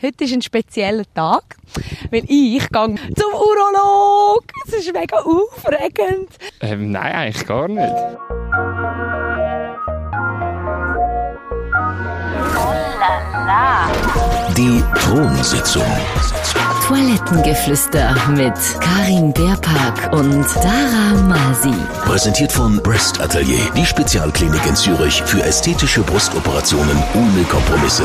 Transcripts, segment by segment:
Heute ist ein spezieller Tag, weil ich gehe zum Urolog. Es ist mega aufregend. Ähm, nein, eigentlich gar nicht. Die Thronsitzung. Toilettengeflüster mit Karin Beerpark und Dara Masi. Präsentiert von Breast Atelier, die Spezialklinik in Zürich für ästhetische Brustoperationen ohne Kompromisse.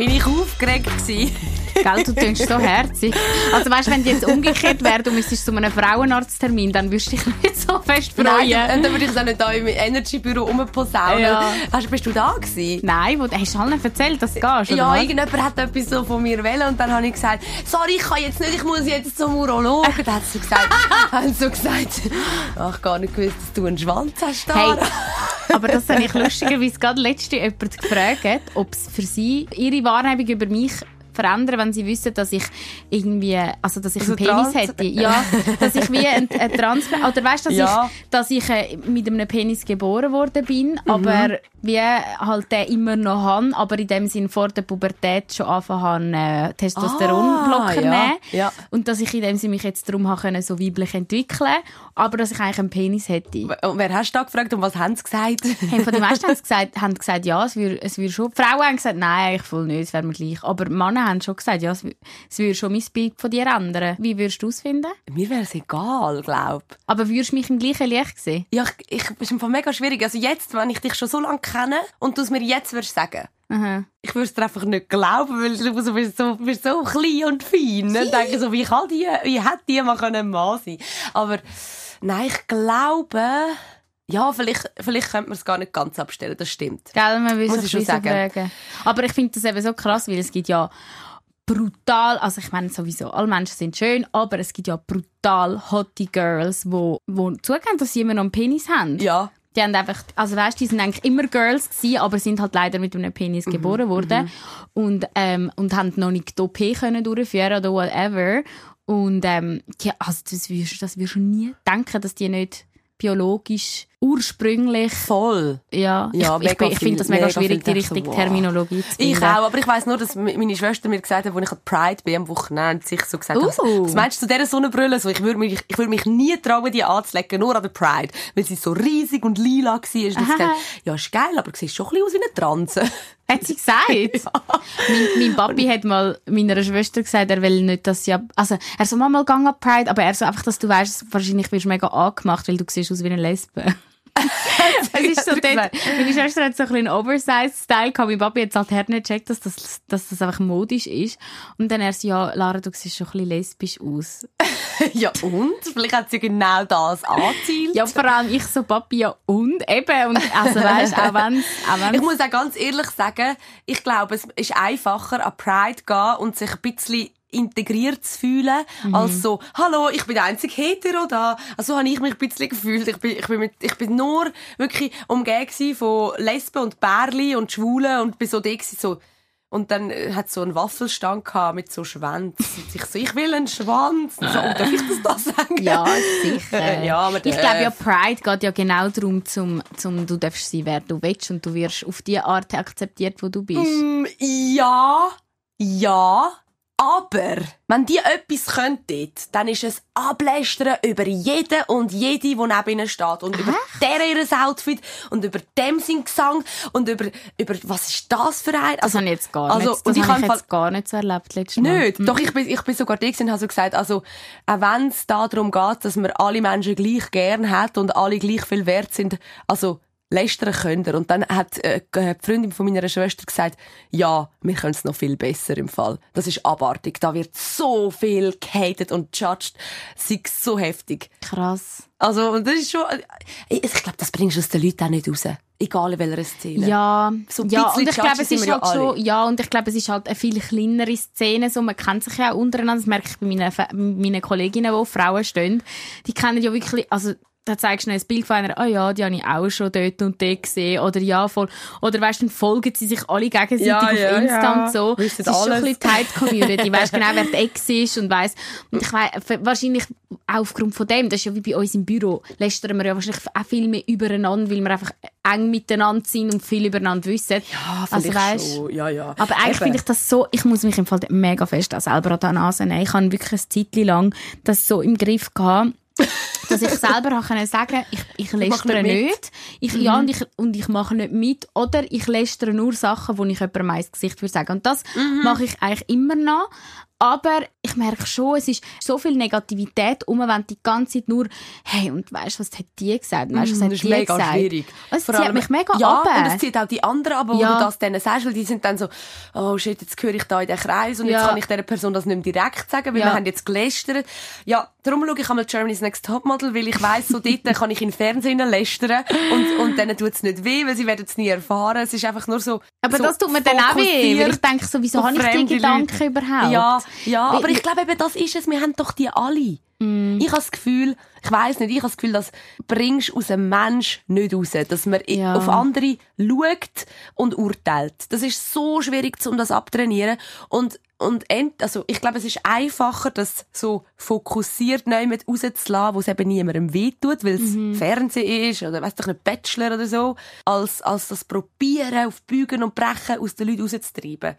Bin ich aufgeregt gewesen. Gell, du tönst so herzig. Also weißt, wenn du jetzt umgekehrt wäre, du müsstest zu einem Frauenarzttermin, dann würdest du dich nicht so fest freuen. Nein, dann würde ich es auch nicht da im Energy-Büro rumposaunen. Ja. Hast, bist du da gewesen? Nein, wo, hast du allen erzählt, dass du gehst, Ja, was? irgendjemand hat etwas so von mir wollen und dann habe ich gesagt, sorry, ich kann jetzt nicht, ich muss jetzt zum Urologen. Dann hat sie gesagt, haben sie so gesagt, ach, ich gar nicht gewusst, dass du einen Schwanz hast. Hey, Dara. aber das habe ich lustigerweise gerade letzte jemand gefragt, ob es für sie ihre Wahrnehmung über mich verändern, wenn sie wissen, dass ich irgendwie, also dass ich So einen Penis trans- hätte. Ja, dass ich wie ein, ein Trans, oder weißt, dass Ja. ich, dass ich äh, mit einem Penis geboren worden bin, Mhm. aber wie halt den immer noch habe, aber in dem Sinn vor der Pubertät schon angefangen habe, äh, Testosteronblocker Ah, ja. nehmen. Ja. Und dass ich in dem Sinn mich jetzt darum habe können, so weiblich entwickeln, aber dass ich eigentlich einen Penis hätte. Und wer hast du da gefragt und was haben sie gesagt? Hey, von den meisten haben sie gesagt, haben gesagt, ja, es würde, es schon. Die Frauen haben gesagt, nein, eigentlich voll nicht, es wäre mir gleich. Aber die Männer haben schon gesagt, ja, es, wü- es würde schon mein Bild von dir ändern. Wie würdest du es finden? Mir wäre es egal, glaub. Aber würdest du mich im gleichen Licht sehen? Ja, ich, ich ist im Fall mega schwierig. Also jetzt, wenn ich dich schon so lange kenne und du es mir jetzt würdest sagen, Aha. ich würde es dir einfach nicht glauben, weil du so bist so, bist so klein und fein. Ne? Ich denke so, wie kann die, wie hätte die mal können ein Mann sein? Aber nein, ich glaube, ja, vielleicht, vielleicht könnte man es gar nicht ganz abstellen. Das stimmt. Gell, man Muss ich schon sagen. fragen. Aber ich finde das eben so krass, weil es gibt ja brutal, also ich meine sowieso, alle Menschen sind schön, aber es gibt ja brutal hotte Girls, wo, wo zugeben, dass sie immer noch einen Penis haben. Ja. Die haben einfach, also weißt, die sind eigentlich immer Girls gewesen, aber sind halt leider mit einem Penis Mhm, geboren worden und ähm, und haben noch nicht die OP können durchführen oder whatever. Und ähm, ja, also das wirst, das wirst du nie denken, dass die nicht biologisch ursprünglich Voll. ja, Ja, ich, ich, ich finde das mega mega schwierig, die richtige wow. Terminologie zu finden. Ich auch, aber ich weiss nur, dass meine Schwester mir gesagt hat, als ich an Pride bin am Wochenende, sich so gesagt hat, Uh. was meinst du zu dieser Sonnenbrille? So, ich würde mich, ich würde mich nie trauen, die anzulegen, nur an der Pride. Weil sie so riesig und lila war. Und gesagt, ja, ist geil, aber du siehst schon ein bisschen aus wie eine Transe. Hat sie gesagt? mein, mein Papi hat mal meiner Schwester gesagt, er will nicht, dass sie, ab- also, er so, mal gang an Pride, aber er so einfach, dass du weißt, wahrscheinlich wirst du mega angemacht, weil du siehst aus wie eine Lesbe. es ist so dort, meine Schwester hat so ein einen Oversize-Style gehabt, mein Papi hat es halt her nicht gecheckt, dass das, dass das einfach modisch ist. Und dann er so, ja, Lara, du siehst schon ein bisschen lesbisch aus. ja, und? Vielleicht hat sie genau das angezielt. Ja, vor allem ich so, Papi, ja, und eben, und, also weißt, auch wenn, auch wenn Ich muss auch ganz ehrlich sagen, ich glaube, es ist einfacher, an Pride gehen und sich ein bisschen integriert zu fühlen, Mhm. als so, hallo, ich bin der einzige Hetero da. Also so habe ich mich ein bisschen gefühlt. Ich bin, ich bin, mit, ich bin nur wirklich umgeben von Lesben und Bärli und Schwulen und bin so da so, und dann äh, hat so einen Waffelstand gehabt mit so Schwänz. Und ich so, ich will einen Schwanz. Und so, oh, darf ich das da sagen? Ja, sicher. Ja, aber ich glaube ja, Pride geht ja genau darum, zum, zum, du darfst sein, wer du willst und du wirst auf die Art akzeptiert, wo du bist. Mm, ja, ja, aber wenn die etwas könnten, dann ist es ablästern über jeden und jede, die neben ihnen steht. Und über der ihres Outfit und über dem sein Gesang und über, über was ist das für ein... Das habe ich jetzt gar also, nicht, und das ich habe ich jetzt gar nicht so erlebt letztes Mal. nicht. Doch, ich bin, ich bin sogar da und habe so gesagt, also, auch wenn es da darum geht, dass man alle Menschen gleich gern hat und alle gleich viel wert sind, also, lästern können ihr. Und dann hat äh, die Freundin von meiner Schwester gesagt, ja, wir können es noch viel besser im Fall. Das ist abartig. Da wird so viel gehatet und judged. Es ist so heftig. Krass. Also, und das ist schon, ich, ich glaube, das bringst du aus den Leuten auch nicht raus. Egal in welcher Szene. Ja, So ein ja und ich glaube, es ist halt ja schon, ja, und ich glaube, es ist halt eine viel kleinere Szene, so, man kennt sich ja auch untereinander, das merke ich bei meinen, meinen Kolleginnen, die Frauen stehen, die kennen ja wirklich, also, dann zeigst du ein Bild von einer, ah ja, die habe ich auch schon dort und dort gesehen. Oder ja, voll. Oder weißt du, dann folgen sie sich alle gegenseitig Ja, auf ja, Insta ja. und so. Wissen Es ist schon ein alles. bisschen Tight Community. weißt genau, wer die Ex ist und weiss. Und ich weiss, wahrscheinlich auch aufgrund von dem, das ist ja wie bei uns im Büro, lästern wir ja wahrscheinlich auch viel mehr übereinander, weil wir einfach eng miteinander sind und viel übereinander wissen. Ja, also vielleicht weißt, schon. Ja, ja. aber eigentlich finde ich das so, ich muss mich im Fall mega fest auch selber an die Nase nehmen. Ich habe wirklich eine Zeit lang das so im Griff gehabt, dass ich selber können sagen, ich, ich lästere nicht nicht. Ich, Ja, und ich, und ich mache nicht mit. Oder ich lästere nur Sachen, wo ich jemandem ins Gesicht würde sagen. Und das mache ich eigentlich immer noch. Aber ich merke schon, es ist so viel Negativität um, wenn die ganze Zeit nur, hey, und weißt du, was hat die gesagt? Weißt was Mhm, hat das ist die mega gesagt? schwierig. Es Vor zieht allem- mich mega ja, runter. und es zieht auch die anderen aber wo Ja. du das denen sagst, weil die sind dann so, oh shit, jetzt gehöre ich da in den Kreis und Ja. jetzt kann ich dieser Person das nicht mehr direkt sagen, weil Ja. wir haben jetzt gelästert. Ja, darum schaue ich einmal Germany's Next Topmodel, weil ich weiss, so dort kann ich in Fernsehen lästern und, und denen tut es nicht weh, weil sie werden es nie erfahren. Es ist einfach nur so Aber so das tut mir dann auch weh, weil ich denke so, wieso habe ich die Gedanken Leute. überhaupt? Ja, ja, Weil- aber ich glaube eben, das ist es. Wir haben doch die alle. Mm. Ich habe das Gefühl, ich weiß nicht, ich habe das Gefühl, das bringst aus einem Mensch nicht raus. Dass man Ja. auf andere schaut und urteilt. Das ist so schwierig, um das abtrainieren. Und, und end, also, ich glaube, es ist einfacher, das so fokussiert jemand rauszulassen, wo es eben niemandem wehtut, weil es Mhm. Fernsehen ist oder weiss doch nicht, Bachelor oder so, als, als das Probieren auf Bügen und Brechen aus den Leuten rauszutreiben.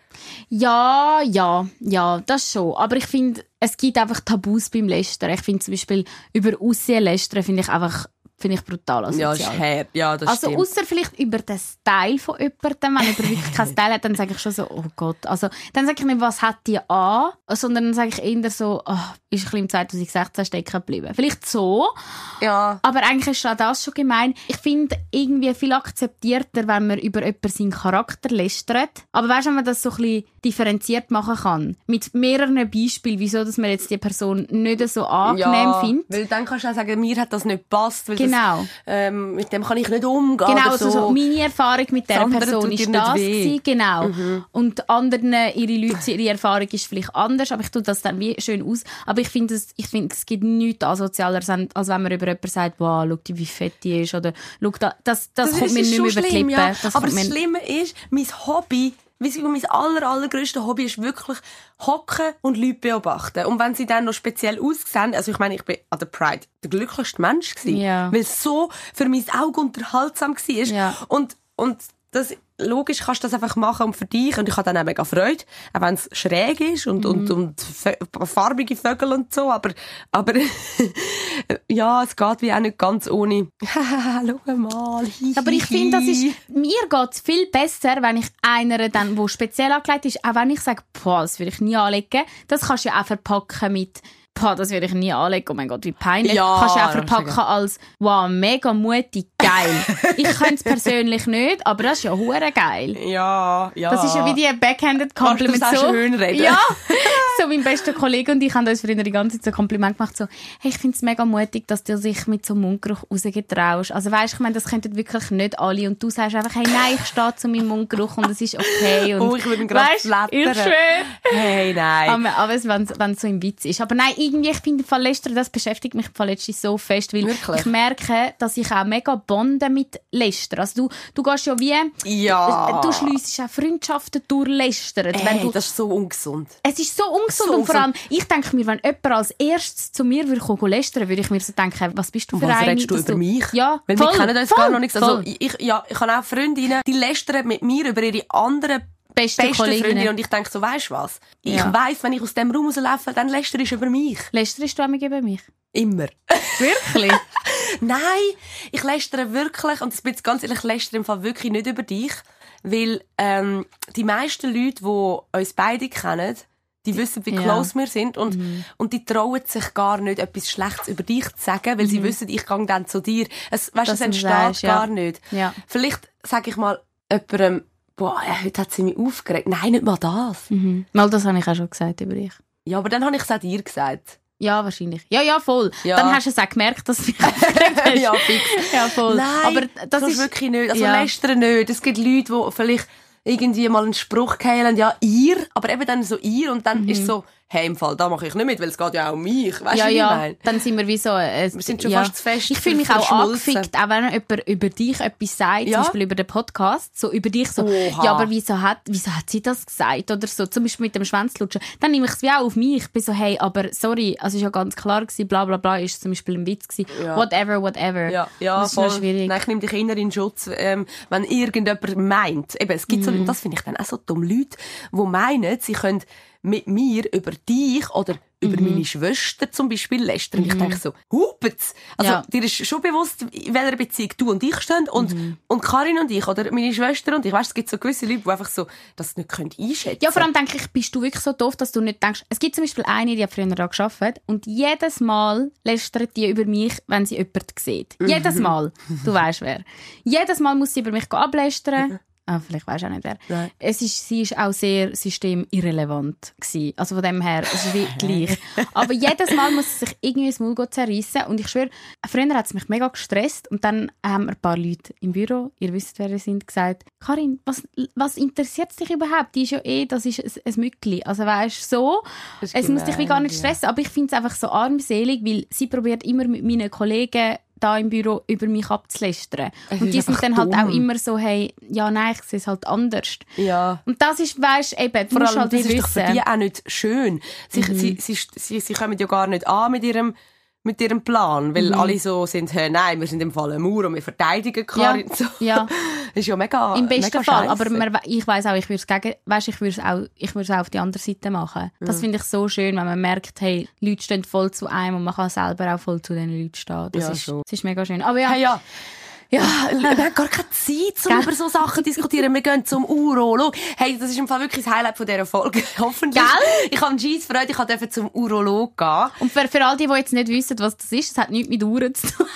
Ja, ja, ja, das schon. Aber ich finde, es gibt einfach Tabus beim Lästern. Ich finde zum Beispiel, über Aussehen lästern finde ich einfach, finde ich brutal asozial. Ja, ist her. Ja, das also außer vielleicht über den Style von jemandem. Wenn jemand wirklich keinen Style hat, dann sage ich schon so, oh Gott. Also dann sage ich nicht, was hat die an, sondern dann sage ich eher so, oh, ist ein bisschen im 2016 stecken geblieben. Vielleicht so, Ja. aber eigentlich ist auch das schon gemein. Ich finde irgendwie viel akzeptierter, wenn man über jemanden seinen Charakter lästert. Aber weißt du, wenn man das so ein bisschen differenziert machen kann, mit mehreren Beispielen, wieso dass man jetzt die Person nicht so angenehm findet. Weil dann kannst du auch sagen, mir hat das nicht gepasst, weil Genau. Das, ähm, mit dem kann ich nicht umgehen. Genau, also so meine Erfahrung mit Das dieser Person ist dir das gewesen, genau. Mhm. Und anderen, ihre Leute, ihre Erfahrung ist vielleicht anders, aber ich tue das dann wie schön aus. Aber ich finde, es, ich finde, es gibt nichts asozialer, als wenn man über jemanden sagt, wow, schau die, wie fett die ist, oder schau da, das, das, kommt ist mir nicht mehr über die Lippen. Ja. Das Aber das Schlimme ist, mein Hobby, mein aller, allergrößtes Hobby ist wirklich hocken und Leute beobachten. Und wenn sie dann noch speziell aussehen, also ich meine, ich bin an der Pride der glücklichste Mensch gewesen, Ja. weil es so für mein Auge unterhaltsam war. Ja. Und, und das, logisch kannst du das einfach machen und für dich. Und ich habe dann auch mega Freude, auch wenn es schräg ist und, und, Mhm. und fö- farbige Vögel und so. Aber, aber ja, es geht wie auch nicht ganz ohne. Schau mal. hi, Aber ich finde, das ist, mir geht's viel besser, wenn ich einer dann, wo speziell angelegt ist, auch wenn ich sage, boah, das würde ich nie anlegen, das kannst du ja auch verpacken mit, boah, das würde ich nie anlegen, oh mein Gott, wie peinlich. Ja, kannst du auch verpacken als, wow, mega mutig, geil. ich könnte es persönlich nicht, aber das ist ja hure geil. Ja, ja. Das ist ja wie die backhanded auch so. schön reden? Ja. so mein bester Kollege und ich haben uns früher die ganze Zeit so ein Kompliment gemacht, so, hey, ich finde es mega mutig, dass du dich mit so einem Mundgeruch rausgetraust. Also weißt, ich meine, das könnten wirklich nicht alle und du sagst einfach, hey, nein, ich stehe zu meinem Mundgeruch und es ist okay. Und, Oh, ich würde ihn gerade flattern. Ich schwöre. Hey, nein. Aber, aber wenn es so im Witz ist. Aber nein, irgendwie, ich finde, Fall Lästern, das beschäftigt mich letztens so fest, weil Wirklich? ich merke, dass ich auch mega bonde mit Lästern. Also du, du gehst ja wie, Ja. du schliessest auch Freundschaften durch Lästern. Wenn Hey, du, das ist so ungesund. es ist so ungesund So und vor allem, ich denke mir, wenn jemand als erstes zu mir würde kommen lästern, würde ich mir so denken, was bist du für Was eine? redest du über mich? Ja, Weil voll, wir kennen uns voll, gar noch nichts. Also, voll. ich, ja, ich habe auch Freundinnen, die lästern mit mir über ihre anderen Beste besten Kolleginnen. Freundinnen. Und ich denke so, weißt du was? Ich Ja. weiss, wenn ich aus dem Raum rauslaufe, dann lästerst du über mich. Lästerst du einmal über mich? Immer. Wirklich? Nein, ich lästere wirklich, und das bin jetzt ganz ehrlich, ich lästere im Fall wirklich nicht über dich, weil ähm, die meisten Leute, die uns beide kennen, die wissen, wie Ja. close wir sind und, und die trauen sich gar nicht, etwas Schlechtes über dich zu sagen, weil sie wissen, ich gehe dann zu dir. Es, weißt, Dass es entsteht sagst, ja. gar nicht. Ja. Vielleicht sage ich mal jemandem, boah, heute hat sie mich aufgeregt. Nein, nicht mal das. Mhm. Mal, das habe ich auch schon gesagt über dich. Ja, aber dann habe ich es auch dir gesagt. Ja, wahrscheinlich. Ja, ja, voll. Ja. Dann hast du es auch gemerkt, dass du. Ja, fix. Ja, voll. Nein, aber das ist wirklich nicht. Also Ja. lästern nicht. Es gibt Leute, die vielleicht irgendwie mal einen Spruch keilen, ja, ihr, aber eben dann so ihr und dann Mhm. ist so, hey, im Fall, da mache ich nicht mit, weil es geht ja auch um mich. Weißt ja, du, ja, ich meine? dann sind wir wie so... Äh, Wir sind schon ja. fast zu fest Ich fühle mich auch angefickt, auch wenn jemand über dich etwas sagt, Ja. zum Beispiel über den Podcast, so über dich so, Oha. ja, aber wieso hat, wieso hat sie das gesagt oder so, zum Beispiel mit dem Schwänzlutschen. Dann nehme ich es wie auch auf mich. Ich bin so, hey, aber sorry, also ist ja ganz klar gewesen, bla bla bla, ist zum Beispiel ein Witz gewesen. Ja. Whatever, whatever. Ja, ja, das ist voll. schwierig. Nein, ich nehme dich inner in Schutz, ähm, wenn irgendjemand meint. Eben, es gibt so, Mhm. das finde ich dann auch so dumm, Leute, die meinen, sie können mit mir über dich oder über Mhm. meine Schwester zum Beispiel lästern. Ich denke so, hupet's! Also, Ja. dir ist schon bewusst, in welcher Beziehung du und ich stehen und, Mhm. und Karin und ich oder meine Schwester und ich. Weißt, es gibt so gewisse Leute, die einfach so das nicht können einschätzen Ja, vor allem denke ich, bist du wirklich so doof, dass du nicht denkst. Es gibt zum Beispiel eine, die hat früher da gearbeitet und jedes Mal lästert die über mich, wenn sie jemanden sieht. Jedes Mhm. Mal. Du weißt wer. Jedes Mal muss sie über mich ablästern. Ah, vielleicht du auch nicht wer. Nein. Es ist, sie ist auch sehr systemirrelevant gewesen. Also von dem her, es ist wie gleich. Aber jedes Mal muss sie sich irgendwie das Maul zerreissen. Und ich schwöre, früher hat es mich mega gestresst. Und dann haben ein paar Leute im Büro, ihr wisst, wer ihr sind, gesagt, Karin, was, was interessiert dich überhaupt? Die ist ja eh, das ist ein, ein Mückli. Also weißt du, so, es muss dich wie gar nicht gemein, ja. stressen. Aber ich finde es einfach so armselig, weil sie probiert immer mit meinen Kollegen da im Büro über mich abzulästern. Es Und die sind dann halt auch dumm. immer so, hey, ja, nein, ich sehe es halt anders. Ja. Und das ist, weißt eben, du Vor allem, halt das ist doch für wissen. Mhm. die auch nicht schön. Sie, sie, sie, sie, sie kommen ja gar nicht an mit ihrem, mit ihrem Plan, Mhm. weil alle so sind, hey, nein, wir sind im Fall ein Mauer und wir verteidigen Karin. So. ja. Ist ja mega Im besten mega Fall. Aber man, ich weiß auch, ich würde es gegen, weißt, ich würde es auch, ich würde es auch auf die andere Seite machen. Das finde ich so schön, wenn man merkt, hey, Leute stehen voll zu einem und man kann selber auch voll zu den Leuten stehen. Das, Ja, ist, schon. das ist mega schön. Aber ja, Hey, ja. Ja, wir haben gar keine Zeit, um über so Sachen zu diskutieren. Wir gehen zum Urolog. Hey, das ist im Fall wirklich das Highlight von dieser Folge. Hoffentlich. Gell? Ich habe G's Freude, ich durfte zum Urolog gehen. und für, für all die, die jetzt nicht wissen, was das ist, das hat nichts mit Uhren zu tun.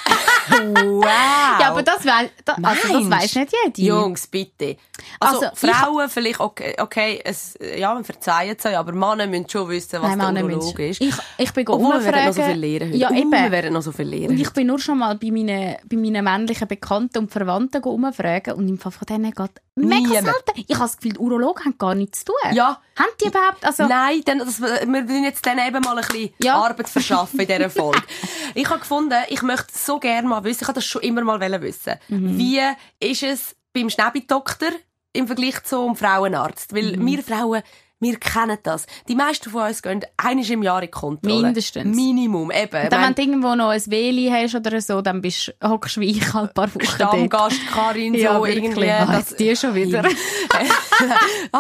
Wow. Ja, aber das, wei- da, also das weiss nicht jede. Jungs, bitte. Also, Also, Frauen vielleicht, okay, okay es, ja, wir verzeihen es euch, aber Männer müssen schon wissen, was Nein, der Urolog ist. Ich, ich bin Obwohl, wir werden noch so viel lernen heute. Ja, eben. Wir werden noch so viel lernen Und ich bin nur schon mal bei meinen, bei meinen männlichen Bekannten und Verwandten umfragen und im Fall von denen geht mega Niemand. selten. Ich habe das Gefühl, Urologen haben gar nichts zu tun. Ja. Haben die überhaupt, also... Nein, dann, das, wir müssen jetzt dann eben mal ein bisschen Ja. Arbeit verschaffen in dieser Folge. ich habe gefunden, ich möchte so gerne mal wissen, ich habe das schon immer mal wissen, Mhm. wie ist es beim Schnäbi-Doktor im Vergleich zum Frauenarzt? Weil Mhm. wir Frauen, wir kennen das. Die meisten von uns gehen einmal im Jahr in die Kontrolle. Mindestens. Minimum, eben. Ich Dann, wenn du irgendwo noch ein Weli hast oder so, dann bist, hockst du wie ich halt ein paar Wochen. Stammgast Karin, so Ja, irgendwie. Ah, das- die schon wieder. ah,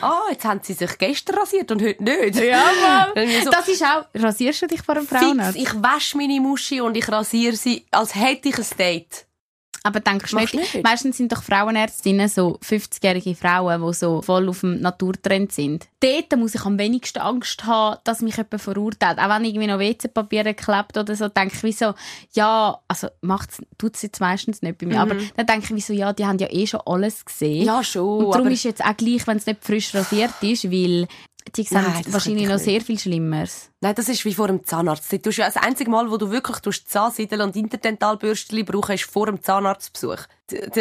ah, jetzt haben sie sich gestern rasiert und heute nicht. Ja, Mann. So- Das ist auch... Rasierst du dich vor einem Frauenarzt? Ich wasche meine Muschi und ich rasiere sie, als hätte ich ein Date. Aber denkst du nicht, nicht? meistens sind doch Frauenärztinnen so 50-jährige Frauen, die so voll auf dem Naturtrend sind. Dort muss ich am wenigsten Angst haben, dass mich jemand verurteilt. Auch wenn irgendwie noch WC-Papier klebt oder so, denke ich wie so, ja, also macht's, tut's jetzt meistens nicht bei mir. Aber dann denke ich wie so, ja, die haben ja eh schon alles gesehen. Mhm. Ja, schon, Und darum ist jetzt auch gleich, wenn es nicht frisch rasiert ist, weil die sehen Nein, wahrscheinlich noch sehr viel Schlimmeres. Nein, das ist wie vor dem Zahnarzt. Du ja das einzige Mal, wo du wirklich Zahnseidel und Interdentalbürstchen brauchen, ist vor dem Zahnarztbesuch.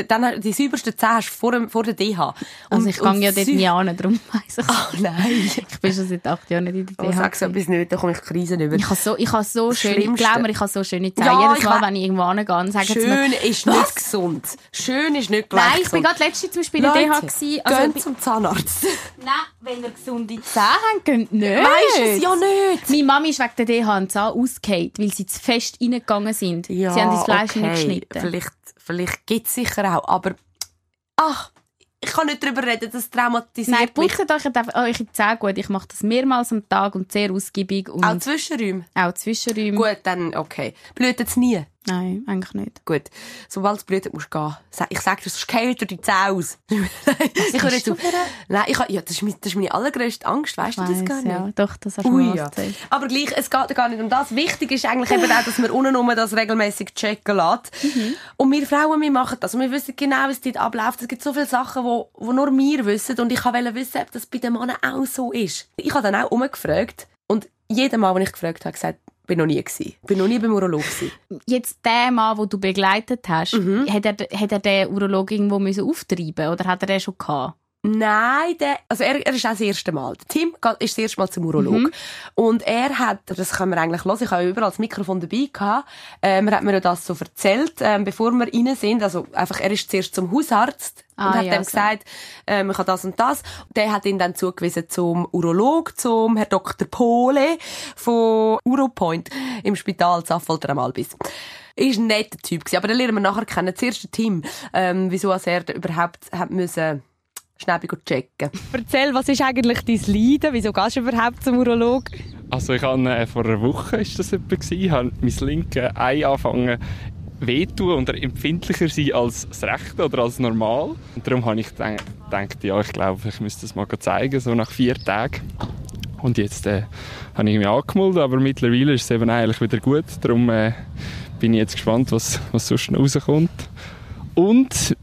Dann, die saubersten Zähne hast du vor, dem, vor der DH. Also Und- ich gehe ja dort nie an, darum weiss ich Ach nein. Ich bin schon seit acht Jahren nicht in der Oh, DH. sag so etwas nicht, da komme ich Krisen über. Ich habe so, ich habe so Das schöne, glaub mir, ich habe so schöne Zähne. Ja, Jedes Mal, we- wenn ich irgendwo angehe, sagen sie mir, Schön ist Was? nicht gesund. Schön ist nicht gleich Nein, ich bin gerade letzte zum Beispiel in der DH gewesen. Also, geht bei- zum Zahnarzt. nein, wenn ihr gesunde Zähne habt, geht nicht. Weisst es ja nicht. Meine Mami ist wegen der DH einen Zahn ausgefallen, weil sie zu fest reingegangen sind. Ja, sie haben das Fleisch okay. geschnitten. Vielleicht, vielleicht gibt es sicher auch, aber ach, ich kann nicht darüber reden, das traumatisiert Nein, mich. putzt euch eure Zähne gut. Ich mache das mehrmals am Tag und sehr ausgiebig. Und Auch auch, Zwischenräume. Zwischenräume. Gut, dann okay. Blüht es nie. Nein, eigentlich nicht. Gut. Sobald es blüht, musst du gehen. Ich sage dir, sonst kehlt dir die Zähne aus. ich höre jetzt auf. Nein, ich, ja, das, ist meine, das ist meine allergrößte Angst. Weißt du das gar nicht? ja. Doch, das hast du Ui, ja. Aber gleich, es geht gar nicht um das. Wichtig ist eigentlich eben auch, dass man unten das regelmäßig checken lässt. Mhm. Und wir Frauen, wir machen das. Und wir wissen genau, wie es dort abläuft. Es gibt so viele Sachen, wo, wo nur wir wissen. Und ich wollte wissen, ob das bei den Männern auch so ist. Ich habe dann auch umgefragt. Und jedes Mal, wenn ich gefragt habe, gesagt, bin noch nie gewesen. Bin noch nie beim Urolog gewesen. Jetzt der Mann, den du begleitet hast, Mhm. hat, er, hat er den Urolog irgendwo müssen auftreiben oder hat er den schon gehabt? Nein, der, also er, er ist auch das erste Mal. Der Tim ist das erste Mal zum Urolog. Mhm. Und er hat, das können wir eigentlich hören, ich habe überall das Mikrofon dabei gehabt, ähm, er hat mir das so erzählt, ähm, bevor wir rein sind, also einfach, er ist zuerst zum Hausarzt und Ah, hat ja, dem so. gesagt, ähm, ich habe das und das. Der hat ihn dann zugewiesen zum Urolog, zum Herr Dr. Pole von Uropoint im Spital Zaffolter am Albis. Ist ein netter Typ gewesen, aber den lernen wir nachher kennen. Zuerst der Tim, ähm, wieso er überhaupt hat müssen schnell checken. Erzähl, was ist eigentlich dein Leiden? Wieso gehst du überhaupt zum Urolog? Also ich habe äh, vor einer Woche ist das etwa gewesen, habe mein linke Ei angefangen wehtun und empfindlicher sein als das rechte oder als normal. Und darum habe ich gedacht, ja, ich glaube, ich müsste das mal zeigen, so nach vier Tagen. Und jetzt äh, habe ich mich angemeldet, aber mittlerweile ist es eben eigentlich wieder gut. Darum äh, bin ich jetzt gespannt, was, was sonst noch rauskommt. Und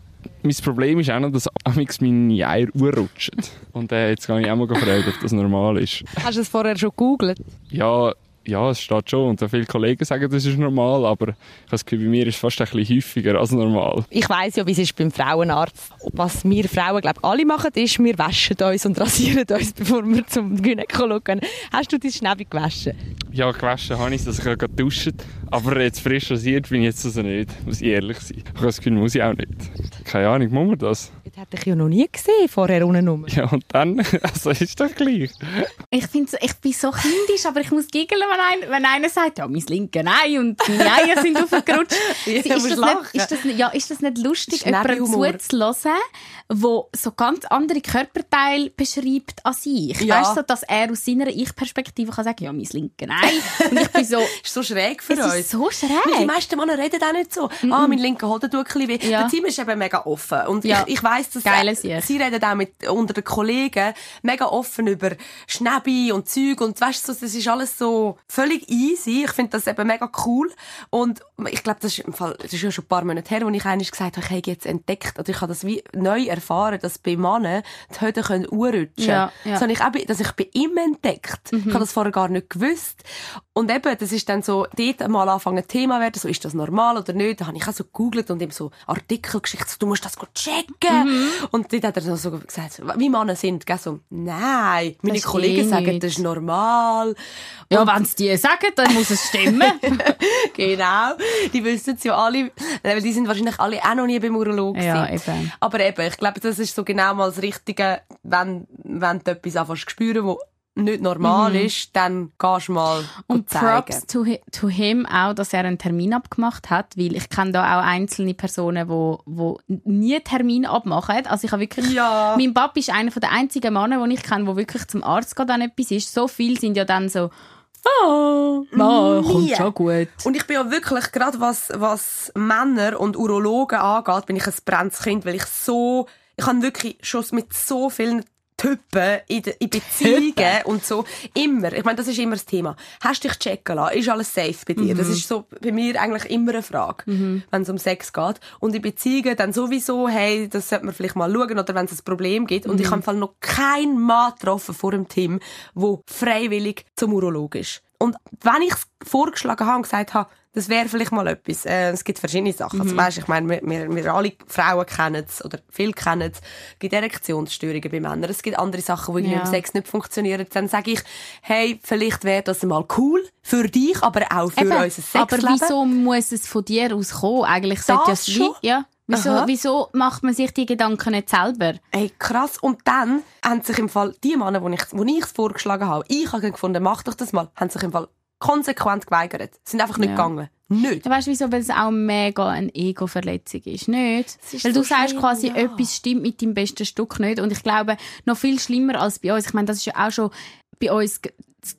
mein Problem ist auch noch, dass amigs meine Eier urrutschen. Und äh, jetzt kann ich auch mal fragen, ob das normal ist. Hast du es vorher schon gegoogelt? Ja, ja, es steht schon. Und viele Kollegen sagen, das ist normal, aber ich habe das Gefühl, bei mir ist es fast ein bisschen häufiger als normal. Ich weiss ja, wie es ist beim Frauenarzt. Was wir Frauen, glaube alle machen, ist, wir waschen uns und rasieren uns, bevor wir zum Gynäkologen gehen. Hast du dein Schnäbi gewaschen? Ja, gewaschen habe ich es, dass ich gerade duschen Aber jetzt frisch rasiert bin ich jetzt also nicht, muss ich ehrlich sein. Ich habe das Gefühl, muss ich auch nicht. Keine Ahnung, muss man das? Das hätte ich ja noch nie gesehen, vorher unten rum. Ja, und dann? Also ist doch gleich. Ich, find's, ich bin so kindisch, aber ich muss giggeln, wenn, ein, wenn einer sagt, ja, mein linke Ei und meine Eier sind aufgerutscht. Ja, ist, das nicht, ist, das, nicht- ja, ist das nicht lustig, jemandem zuzuhören, der so ganz andere Körperteile beschreibt als ich? Ja. Weißt du, dass er aus seiner Ich-Perspektive kann sagen, ja, mein linke Ei. Und ich bin so, ist so schräg für es uns. so Weil Die schräg. meisten Männer reden auch nicht so. Ah, mein linker Hoden tut ein bisschen weh. Ja. Der Tim ist eben mega offen. Und Ja. ich, ich weiss, dass Geiles äh, Ich. sie reden auch mit, unter den Kollegen mega offen über Schnäbi und Zeug. Und weißt du, das ist alles so völlig easy. Ich finde das eben mega cool. Und ich glaube, das ist im Fall, das ist ja schon ein paar Monate her, wo ich einmal gesagt habe, ich habe jetzt entdeckt, oder ich habe das wie neu erfahren, dass bei Männern die Höden können urrutschen. Ja, ja. Das habe ich auch dass ich bei ihm entdeckt. Ich habe das vorher gar nicht gewusst. Und eben, das ist dann so, dort mal anfangen ein Thema werden, so, ist das normal oder nicht? Da habe ich auch so gegoogelt und ihm so Artikel geschickt, so, du musst das gut checken. Und dort hat er so gesagt, wie Männer sind, gell, so, nein, meine Das Kollegen sagen, nicht. das ist normal. Ja, wenn es die sagen, dann muss es stimmen. Genau. Die wissen es ja alle, weil die sind wahrscheinlich alle auch noch nie beim Urolog Ja, eben. Aber eben, ich glaube, das ist so genau mal das Richtige, wenn, wenn du etwas anfängst zu spüren, was nicht normal ist, dann gehst du mal Mhm. Und zeigen. Props to, to him auch, dass er einen Termin abgemacht hat, weil ich kenne da auch einzelne Personen, wo, wo nie Termin abmachen. Also ich habe wirklich, Ja. mein Papa ist einer der einzigen Männer, die ich kenne, wo wirklich zum Arzt geht, wenn etwas ist. So viele sind ja dann so, oh, oh kommt schon gut. Und ich bin ja wirklich, gerade was, was Männer und Urologen angeht, bin ich ein brennendes Kind, weil ich so, ich habe wirklich schon mit so vielen Typen in, de, in Beziehungen und so immer, ich meine, das ist immer das Thema. Hast du dich checken lassen? Ist alles safe bei dir? Das ist so bei mir eigentlich immer eine Frage, wenn es um Sex geht. Und in Beziehungen dann sowieso, hey, das sollte man vielleicht mal schauen oder wenn es ein Problem gibt. Und ich habe im Fall noch keinen Mann getroffen vor dem Team, wo freiwillig zum Urolog ist. Und wenn ich es vorgeschlagen habe und gesagt habe, das wäre vielleicht mal etwas. Äh, es gibt verschiedene Sachen. Also, weißt, ich meine, wir, wir, alle Frauen kennen es, oder viele kennen es. Es gibt Erektionsstörungen bei Männern. Es gibt andere Sachen, die Ja. im Sex nicht funktionieren. Dann sage ich, hey, vielleicht wäre das mal cool für dich, aber auch für Eben, unser Sexleben. aber wieso muss es von dir aus kommen? Eigentlich sollte Das es schon? wie, ja. Wieso, Aha. wieso macht man sich die Gedanken nicht selber? Ey, krass. Und dann haben sich im Fall die Männer, wo ich wo ich es vorgeschlagen habe, ich habe gefunden, mach doch das mal, haben sich im Fall konsequent geweigert. Sind einfach nicht Ja. gegangen. Nicht. Ja, weißt du, wieso? Weil es auch mega eine Ego-Verletzung ist. Nicht? ist Weil so du sagst schlimm, quasi, ja. etwas stimmt mit deinem besten Stück nicht. Und ich glaube, noch viel schlimmer als bei uns. Ich meine, das ist ja auch schon bei uns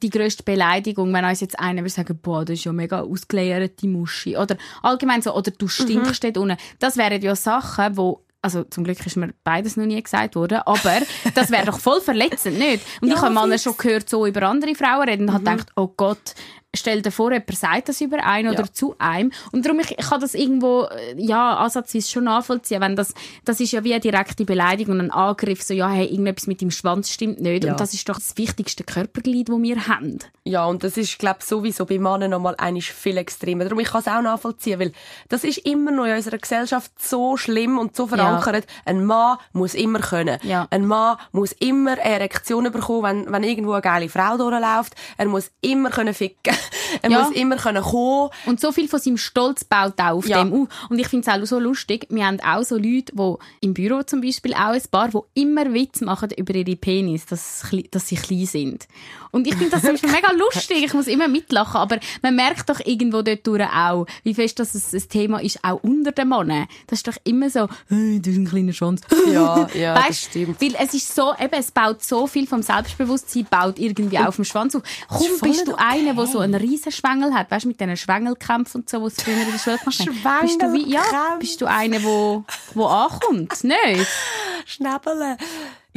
die grösste Beleidigung, wenn uns jetzt einer würde sagen, boah, das ist ja mega ausgeleierte Muschi. Oder allgemein so, oder du stinkst Mhm. dort unten. Das wären ja Sachen, wo also zum Glück ist mir beides noch nie gesagt worden, aber das wäre doch voll verletzend, nicht? Und Ja, ich habe mal schon gehört, so über andere Frauen reden und habe Mhm. gedacht, oh Gott, stell dir vor, jemand sagt das über einen Ja. oder zu einem. Und darum, ich, ich kann das irgendwo, äh, ja, ansatzweise schon nachvollziehen, wenn das, das ist ja wie eine direkte Beleidigung und ein Angriff, so, ja, hey, irgendetwas mit dem Schwanz stimmt nicht. Ja. Und das ist doch das wichtigste Körperglied, das wir haben. Ja, und das ist, glaube sowieso bei Männern noch mal einiges viel extremer. Darum, ich kann es auch nachvollziehen, weil das ist immer noch in unserer Gesellschaft so schlimm und so verankert. Ein Mann muss immer können. Ja. Ein Mann muss immer eine Erektion bekommen, wenn, wenn irgendwo eine geile Frau durchläuft. Er muss immer können ficken. Er Ja. muss immer können kommen. Und so viel von seinem Stolz baut auch auf Ja. dem auf. Und ich finde es auch so lustig, wir haben auch so Leute, die im Büro zum Beispiel auch ein paar, die immer Witz machen über ihre Penis, dass, dass sie klein sind. Und ich finde das zum Beispiel mega lustig, ich muss immer mitlachen, aber man merkt doch irgendwo dort durch auch, wie fest das ein ein Thema ist, auch unter den Männern. Das ist doch immer so, hey, du hast einen kleinen Schwanz. Ja, ja, das weißt, stimmt. Weil es ist so, eben, es baut so viel vom Selbstbewusstsein, baut irgendwie auf dem Schwanz auf. Komm, bist du nicht einer, der so einen riesen Schwengel hat, weißt du, mit diesen Schwengelkämpfen und so, was früher in der Schule gemacht haben. Bist du wie, ja, bist du einer, wo, wo ankommt? Nicht? Schnäbeln.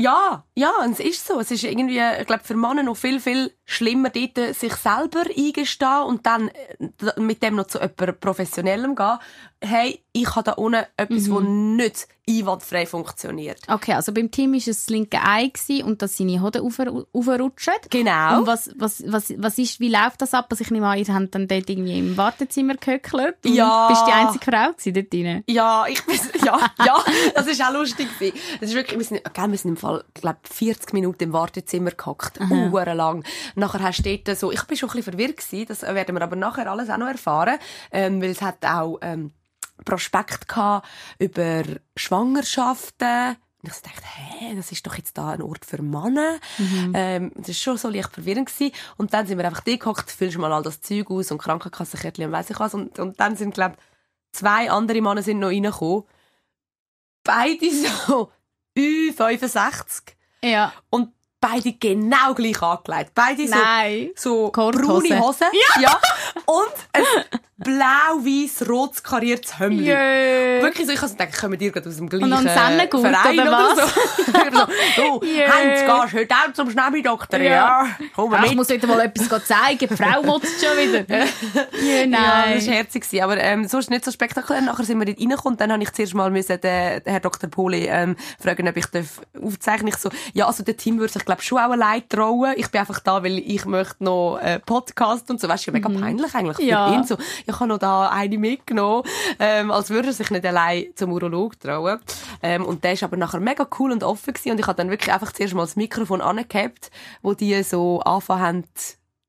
Ja, ja, und es ist so. Es ist irgendwie, ich glaube, für Männer noch viel, viel schlimmer, dort äh, sich selber eingestehen und dann äh, mit dem noch zu jemandem Professionellem gehen. Hey, ich habe da unten etwas, Mhm. das nicht einwandfrei funktioniert. Okay, also beim Tim war es das linke Ei und dass seine Hoden aufru- aufrutschen. Genau. Und was, was, was, was ist, wie läuft das ab? Also ich nehme an, ihr habt dann dort irgendwie im Wartezimmer gehöckelt. und Ja. Bist die einzige Frau dort drin? Ja, ich bin, ja, ja, das ist auch lustig gewesen. Das ist wirklich, wir sind, gell, wir sind im Fall, glaub, 40 Minuten im Wartezimmer gehockt. Uhren lang. Nachher hast du dort so, ich bin schon ein bisschen verwirrt gewesen, das werden wir aber nachher alles auch noch erfahren, ähm, weil es hat auch, ähm, Prospekt gehabt über Schwangerschaften. Und ich dachte, hä, das ist doch jetzt da ein Ort für Männer. Ähm, das ist schon so leicht verwirrend gewesen. Und dann sind wir einfach da gehockt, füllst mal all das Zeug aus und Krankenkassenkärtchen und weiss ich was. Und, und dann sind, glaub, zwei andere Männer sind noch reingekommen. Beide so Ü65 Ja. und beide genau gleich angelegt. Beide so, Nein. so Korthose. braune Hosen. Ja. Und ein blau-weiß-rot kariertes Hemd. Jö. Wirklich so, ich habe gedacht, kommen die gerade aus dem gleichen Und Verein oder oder, was? so. so, Jö. Heinz, gehst du heute auch zum Schnäbi-Doktor? Ja. Ja. Komm mit. ich muss wieder mal etwas zeigen. Die Frau motzt schon wieder. ja, Ja, nein. das war herzig. Aber ähm, sonst nicht so spektakulär. Nachher sind wir dort reingekommen dann habe ich zuerst mal müssen den, den Herr Dr. Poli ähm, fragen, ob ich darf aufzeichnen Ich so, ja, also der Team würde sich, glaube schon auch allein trauen. Ich bin einfach da, weil ich möchte noch äh, Podcast und so. Weißt du, mega peinlich eigentlich für Ja. ihn. So, ich habe noch da eine mitgenommen, ähm, als würde er sich nicht allein zum Urolog trauen. Ähm, und der ist aber nachher mega cool und offen gewesen. Und ich habe dann wirklich einfach zuerst mal das Mikrofon angehabt, wo die so anfangen haben,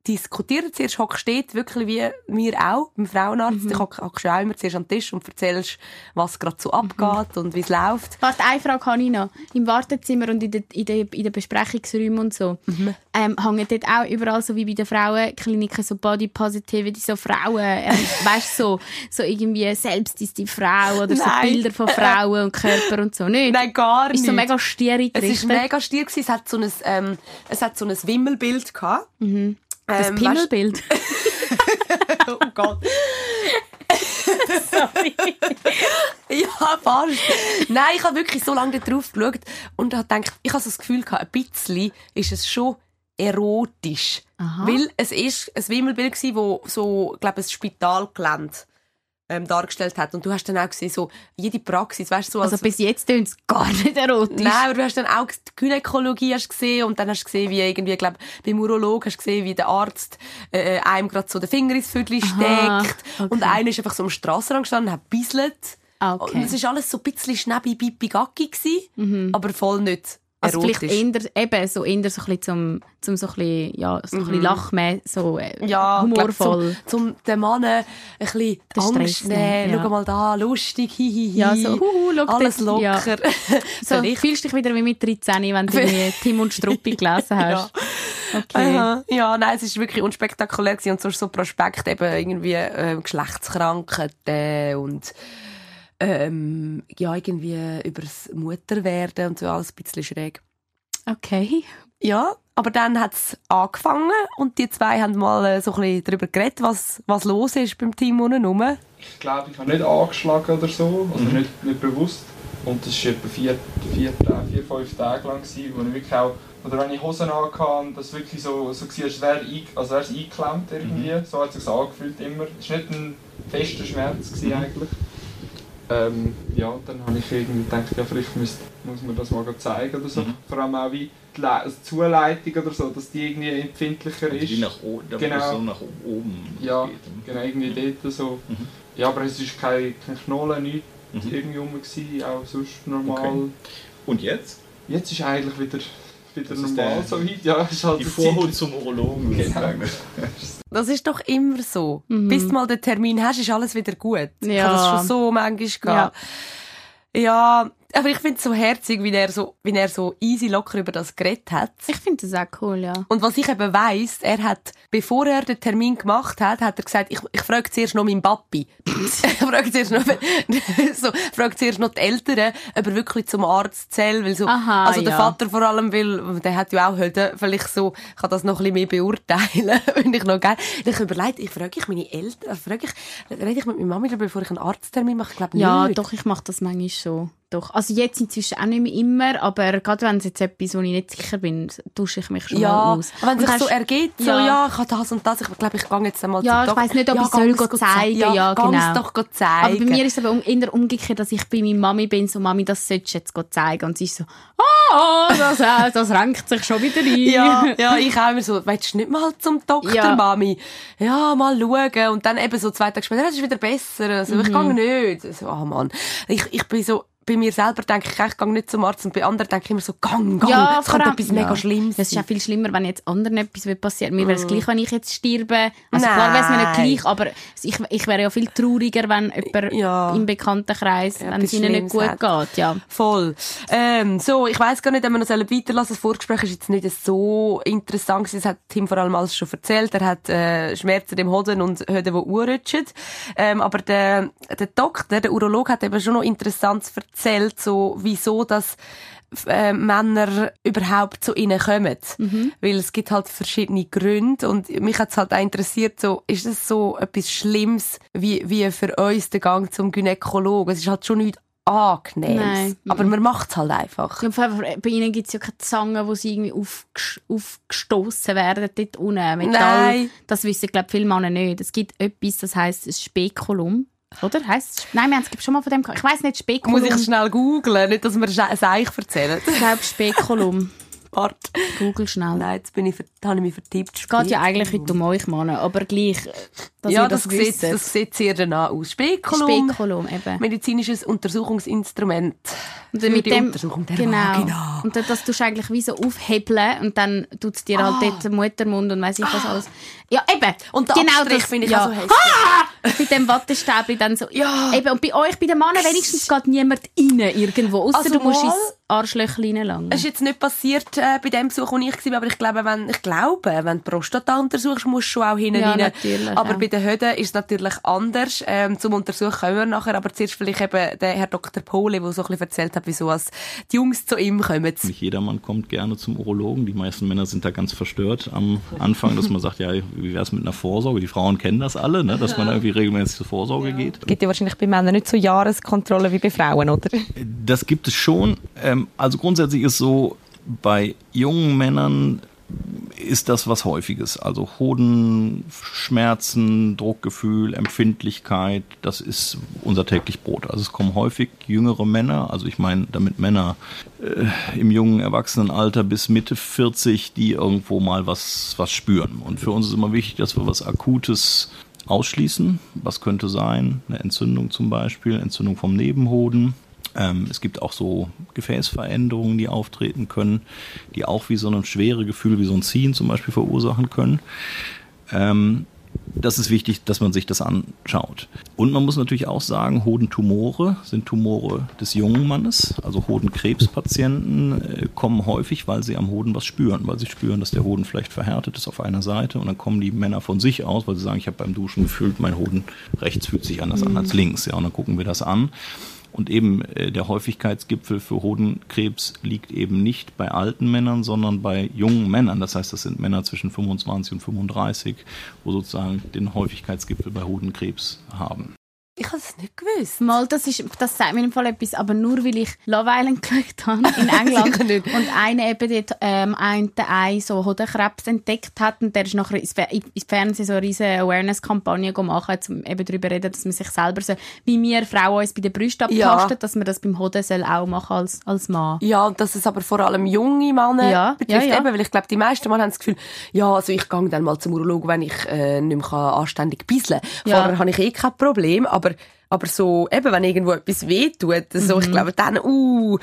diskutieren. Zuerst hockst du dort wirklich wie wir auch beim Frauenarzt. Du hock- hockst ja auch immer zuerst an den Tisch und erzählst, was gerade so abgeht und wie es läuft. Warte, eine Frage habe ich noch. Im Wartezimmer und in den in der, in der Besprechungsräumen und so, Mhm. ähm, hängen dort auch überall so wie bei den Frauenkliniken so Body Positivity, so Frauen, ähm, weißt du, so, so irgendwie selbst ist die Frau oder so Nein. Bilder von Frauen und Körper und so. Nicht? Nein, gar nicht. Ist so mega stierig es ist gerichtet. mega stier gewesen. Es hat so ein, ähm, es hat so ein Wimmelbild gehabt. Mhm. Das Ähm, Pimmelbild. Oh Gott. Ja, fast. Nein, ich habe wirklich so lange drauf geschaut und habe gedacht, ich habe so das Gefühl gehabt, ein bisschen ist es schon erotisch. Aha. Weil es ist ein Wimmelbild gewesen, wo so, glaube ich, ein Spitalgelände ähm, dargestellt hat. Und du hast dann auch gesehen, so, jede Praxis, weißt du, so Also bis jetzt tönt es gar nicht erotisch. Nein, aber du hast dann auch die Gynäkologie hast gesehen und dann hast du gesehen, wie irgendwie, glaub, beim Urolog hast du gesehen, wie der Arzt äh, einem gerade so den Finger ins Viertel steckt okay. und einer ist einfach so am Strassenrand gestanden und hat bisselt. Ah, okay. Und es war alles so ein bisschen schnebi bipi gacki gewesen, aber voll nicht Also erotisch. vielleicht eher, eben, so eher so ein bisschen zum, zum so ein bisschen, ja, so ein bisschen Lachme, so äh, Mhm. ja, humorvoll. Glaub, zum, zum den Mann ein bisschen Den Angst Stress nehmen. ja. Schau mal da, lustig, hihihi. Ja, so, huhu, schau Alles ja. locker. So, Vielleicht. fühlst dich wieder wie mit 13, wenn du Tim und Struppi gelesen hast. Okay. Aha. Ja, nein, es ist wirklich unspektakulär gewesen. und sonst so Prospekt eben irgendwie äh, Geschlechtskrankheiten und ähm, ja, irgendwie übers Mutterwerden und so alles ein bisschen schräg. Okay. Ja, aber dann hat's angefangen und die zwei haben mal äh, so ein bisschen darüber geredet, was, was los ist beim Team unten. Ich glaube, ich habe nicht angeschlagen oder so, also nicht, nicht bewusst. Und das war etwa vier, vier, vier, fünf Tage lang, gewesen, wo ich wirklich auch Oder wenn ich Hosen anhatte, das wirklich so, so war, als wäre ich, als wäre es eingeklemmt irgendwie. Mhm. So hat es sich angefühlt immer. Es war nicht ein fester Schmerz gewesen, eigentlich. Ähm, ja, dann habe ich irgendwie gedacht, ja, vielleicht muss, muss man das mal zeigen oder so. Mhm. Vor allem auch wie die, Le die Zuleitung oder so, dass die irgendwie empfindlicher Also ist. wie nach Genau. so nach oben Ja, geht. genau, irgendwie dort so. Mhm. Ja, aber es war keine, keine Knolle, nichts Mhm. irgendwie rum, gewesen, auch sonst normal. Okay. Und jetzt? Jetzt ist eigentlich wieder, wieder Das normal so weit. Ja, ist halt Die Vorhut zum Urologen. Genau. Das ist doch immer so. Mhm. Bis du mal den Termin hast, ist alles wieder gut. Ich Ja. habe das schon so manchmal gehabt. Ja, aber ich finde es so herzig, wie er so, wie er so easy locker über das geredet hat. Ich finde das auch cool, ja. Und was ich eben weiss, er hat, bevor er den Termin gemacht hat, hat er gesagt, ich, ich frage zuerst noch meinen Papi. ich frage zuerst noch, so, frage zuerst noch die Eltern, ob er wirklich zum Arzt zählt, weil so, Aha, also der ja. Vater vor allem, weil, der hat ja auch heute vielleicht so, kann das noch ein bisschen mehr beurteilen, wenn ich noch gerne, ich überlege, ich frage ich meine Eltern, frage ich, rede ich mit meiner Mami darüber, bevor ich einen Arzttermin mache, ich glaube Ja, nicht. doch, ich mache das manchmal so. Doch. Also jetzt inzwischen auch nicht mehr immer, aber gerade wenn es jetzt etwas, wo ich nicht sicher bin, dusche ich mich schon ja, mal aus. wenn Und sich so ergeht, so, Ja. ja, ich habe das und das, ich glaube, ich gehe jetzt einmal Ja, ich weiss nicht, ob ja, ich soll go zeigen, ja, gang's genau. doch go zeigen. Aber bei mir ist es aber eher umgekehrt, dass ich bei meiner Mami bin, so, Mami, das solltest du jetzt go zeigen. Und sie ist so, ah, das, äh, das renkt sich schon wieder ein. ja, ja, ich auch immer so, willst du nicht mal zum Doktor, Ja. Mami? Ja, mal schauen. Und dann eben so zwei Tage später, das ist wieder besser. Also, ich Mhm. gehe nicht. So, ah, Mann. Ich, ich bin so, bei mir selber denke ich, ich gehe nicht zum Arzt. Und bei anderen denke ich immer so, gang, gang. Ja, es allem- etwas mega ja. Schlimmes Das ist ja viel schlimmer, wenn jetzt anderen etwas wird passieren. Mir wäre es gleich, wenn ich jetzt sterbe. Also Nein. klar wäre es mir nicht gleich, aber ich, ich wäre ja viel trauriger, wenn jemand Ja. im Bekanntenkreis, Ja, wenn es ihnen nicht gut hat. geht. Ja. Voll. Ähm, so, ich weiss gar nicht, ob wir noch weiterlassen Das Vorgespräch ist jetzt nicht so interessant gewesen. Das hat Tim vor allem alles schon erzählt. Er hat äh, Schmerzen im Hoden und Höden, die urrutschen. Ähm, aber der, der Doktor, der Urolog, hat eben schon noch Interessantes erzählt, so wieso das äh, Männer überhaupt zu ihnen kommen. Weil es gibt halt verschiedene Gründe und mich hat es halt auch interessiert, so, ist es so etwas Schlimmes wie, wie für uns der Gang zum Gynäkologen? Es ist halt schon nicht angenehm. Nein. Aber man macht es halt einfach. Ja, Bei ihnen gibt es ja keine Zangen, wo sie irgendwie aufges- aufgestoßen werden dort unten. Metall. Nein. Das wissen, glaube ich, viele Männer nicht. Es gibt etwas, das heisst ein Spekulum. Oder? Heisst Nein, wir haben es schon mal von dem. Ich weiss nicht, Spekulum. Muss ich schnell googlen, nicht, dass wir ein Seich erzählen. Ich glaube, Spekulum. Warte. Google schnell. Nein, jetzt bin ich, habe ich mich vertippt. Es geht ja eigentlich heute um euch, Männer, aber gleich, ja, das, das, sieht, das sieht sehr danach aus. Spekulum. Spekulum, eben. Medizinisches Untersuchungsinstrument. Und mit dem, Untersuchung der genau. Vagina. Und das tust du eigentlich wie so aufhebeln und dann tut es dir Ah. halt dort den Muttermund und weiss ich was alles. Ja, eben. Und der genau Abstrich das finde ich ja. auch so hässlich. Ah! Bei dem Wattestäbchen dann so. Ja. Eben, und bei euch, bei den Männern wenigstens geht niemand rein irgendwo. Außer Also du musst ins Arschlöchchen reinlangen. Es ist jetzt nicht passiert äh, bei dem Besuch, wo ich war, aber ich glaube, wenn, ich glaube, wenn du Prostata untersuchst, musst du schon auch hinten Ja, rein. natürlich, Aber ja. bei den Höden ist es natürlich anders. Ähm, zum Untersuchen kommen wir nachher, aber zuerst vielleicht eben der Herr Dr. Pole, der so ein bisschen erzählt hat, wieso als die Jungs zu ihm kommen. Nicht jedermann kommt gerne zum Urologen. Die meisten Männer sind da ganz verstört am Anfang, dass man sagt, ja, wie wäre es mit einer Vorsorge? Die Frauen kennen das alle, ne? dass man irgendwie regelmäßig zur Vorsorge geht. Es gibt ja wahrscheinlich bei Männern nicht so Jahreskontrollen wie bei Frauen, oder? Das gibt es schon. Ähm, also grundsätzlich ist so, bei jungen Männern ist das was Häufiges. Also Hodenschmerzen, Druckgefühl, Empfindlichkeit, das ist unser täglich Brot. Also es kommen häufig jüngere Männer, also ich meine damit Männer äh, im jungen Erwachsenenalter bis Mitte 40, die irgendwo mal was, was spüren. Und für uns ist immer wichtig, dass wir was Akutes ausschließen. Was könnte sein? Eine Entzündung zum Beispiel, Entzündung vom Nebenhoden. Ähm, es gibt auch so Gefäßveränderungen, die auftreten können, die auch wie so ein schwere Gefühl, wie so ein Ziehen zum Beispiel verursachen können. Ähm, das ist wichtig, dass man sich das anschaut. Und man muss natürlich auch sagen, Hodentumore sind Tumore des jungen Mannes. Also Hodenkrebspatienten äh, kommen häufig, weil sie am Hoden was spüren, weil sie spüren, dass der Hoden vielleicht verhärtet ist auf einer Seite. Und dann kommen die Männer von sich aus, weil sie sagen, ich habe beim Duschen gefühlt, mein Hoden rechts fühlt sich anders an als links. Ja, und dann gucken wir das an. Und eben äh, der Häufigkeitsgipfel für Hodenkrebs liegt eben nicht bei alten Männern, sondern bei jungen Männern. Das heißt, das sind Männer zwischen 25 und 35, wo sozusagen den Häufigkeitsgipfel bei Hodenkrebs haben. Ich habe es nicht gewusst. Mal, das, ist, das sagt mir im Fall etwas, aber nur weil ich Love Island geschaut habe in England und einer eben dort ähm, einen Ei so Hodenkrebs entdeckt hat und der ist nachher ins, Fer- ins Fernsehen so eine riesige Awareness-Kampagne machen, um eben darüber zu reden, dass man sich selber so, wie wir Frauen uns bei den Brüsten Ja. abtasten, dass man das beim Hoden soll auch machen als, als Mann. Ja, und dass es aber vor allem junge Männer Ja, betrifft. ja, ja. Eben, weil ich glaube, die meisten Mal haben das Gefühl, ja, also ich gehe dann mal zum Urologen, wenn ich äh, nicht mehr anständig bisseln kann. Ja. Vorher habe ich eh kein Problem, aber aber so, eben, wenn irgendwo etwas wehtut, so, Mhm. ich glaube, dann, uh,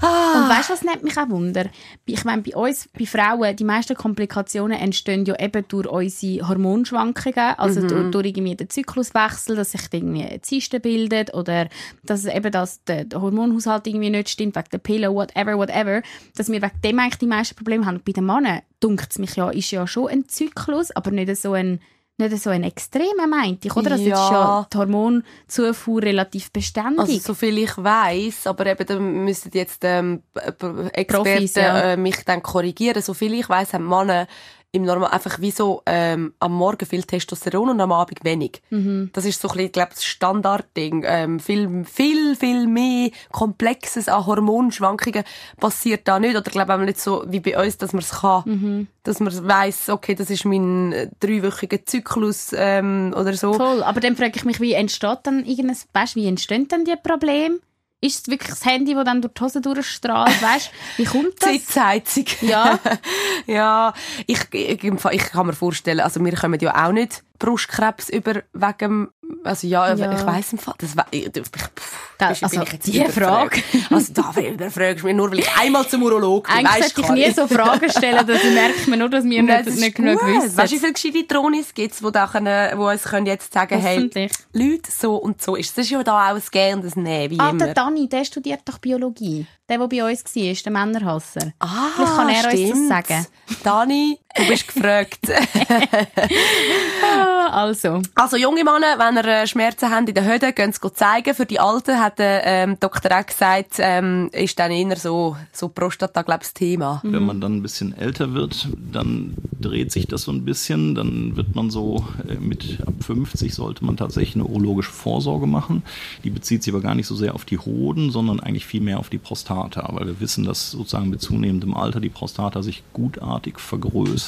ah, Und weißt du, was nimmt mich auch Wunder? Ich meine, bei uns, bei Frauen, die meisten Komplikationen entstehen ja eben durch unsere Hormonschwankungen, also Mhm. durch, durch irgendwie den Zykluswechsel, dass sich irgendwie Zysten bildet oder dass eben das, der, der Hormonhaushalt irgendwie nicht stimmt, wegen der Pille, whatever, whatever, dass wir wegen dem eigentlich die meisten Probleme haben. Und bei den Männern, dunkt es mich ja, ist ja schon ein Zyklus, aber nicht so ein nicht so ein extremer, meinte ich, oder? Also jetzt ist ja Ja. die Hormonzufuhr relativ beständig. Also, so viel ich weiß, aber eben, da müssten jetzt ähm, Experten Profis, ja. äh, mich dann korrigieren. So viel ich weiß, haben Männer im Normal einfach wie so ähm, am Morgen viel Testosteron und am Abend wenig. Mhm. Das ist so ein bisschen, glaube das Standardding. Ähm, viel, viel, viel mehr Komplexes an Hormonschwankungen passiert da nicht. Oder glaube auch nicht so wie bei uns, dass man es kann, Mhm. dass man weiß, okay, das ist mein äh, dreiwöchiger Zyklus ähm, oder so. Voll, aber dann frage ich mich, wie entsteht dann irgendein, weißt, wie entstehen dann die Probleme? Ist es wirklich das Handy, das dann durch die Hose durchstrahlt, weißt? Wie kommt das? Sitzheizung. Ja. ja, ich, ich, ich kann mir vorstellen, also wir kommen ja auch nicht Brustkrebs über wegen, also ja, Ja. ich weiss im Fall, das, ich, pff, Da- also, bin ich jetzt die überfragt. Also da überfragst du mich nur, weil ich einmal zum Urolog bin, Eigentlich sollte ich nie so Fragen stellen, dass merkt man nur, dass wir Nein, nicht, das nicht ist genug wissen. Weißt du, wie viele gescheite Drohnis gibt es, die, die uns können jetzt sagen hey. Leute, so und so ist es. Das ist ja da auch ein Gehen und ein Nein, wie Ah, immer. der Dani, der studiert doch Biologie. Der, der bei uns war, der Männerhasser. Ah, Vielleicht kann er uns das stimmt. sagen. Dani, du bist gefragt. Ah, also. Also junge Männer, wenn ihr äh, Schmerzen habt in den Höden, gehen sie zeigen. Für die Alten hat der ähm, Doktor auch gesagt, ähm, ist dann eher so, so Prostata, glaube ich, das Thema. Wenn man dann ein bisschen älter wird, dann dreht sich das so ein bisschen. Dann wird man so äh, mit ab 50 sollte man tatsächlich eine urologische Vorsorge machen. Die bezieht sich aber gar nicht so sehr auf die Hoden, sondern eigentlich viel mehr auf die Prostata, weil wir wissen, dass sozusagen mit zunehmendem Alter die Prostata sich gutartig vergrößert.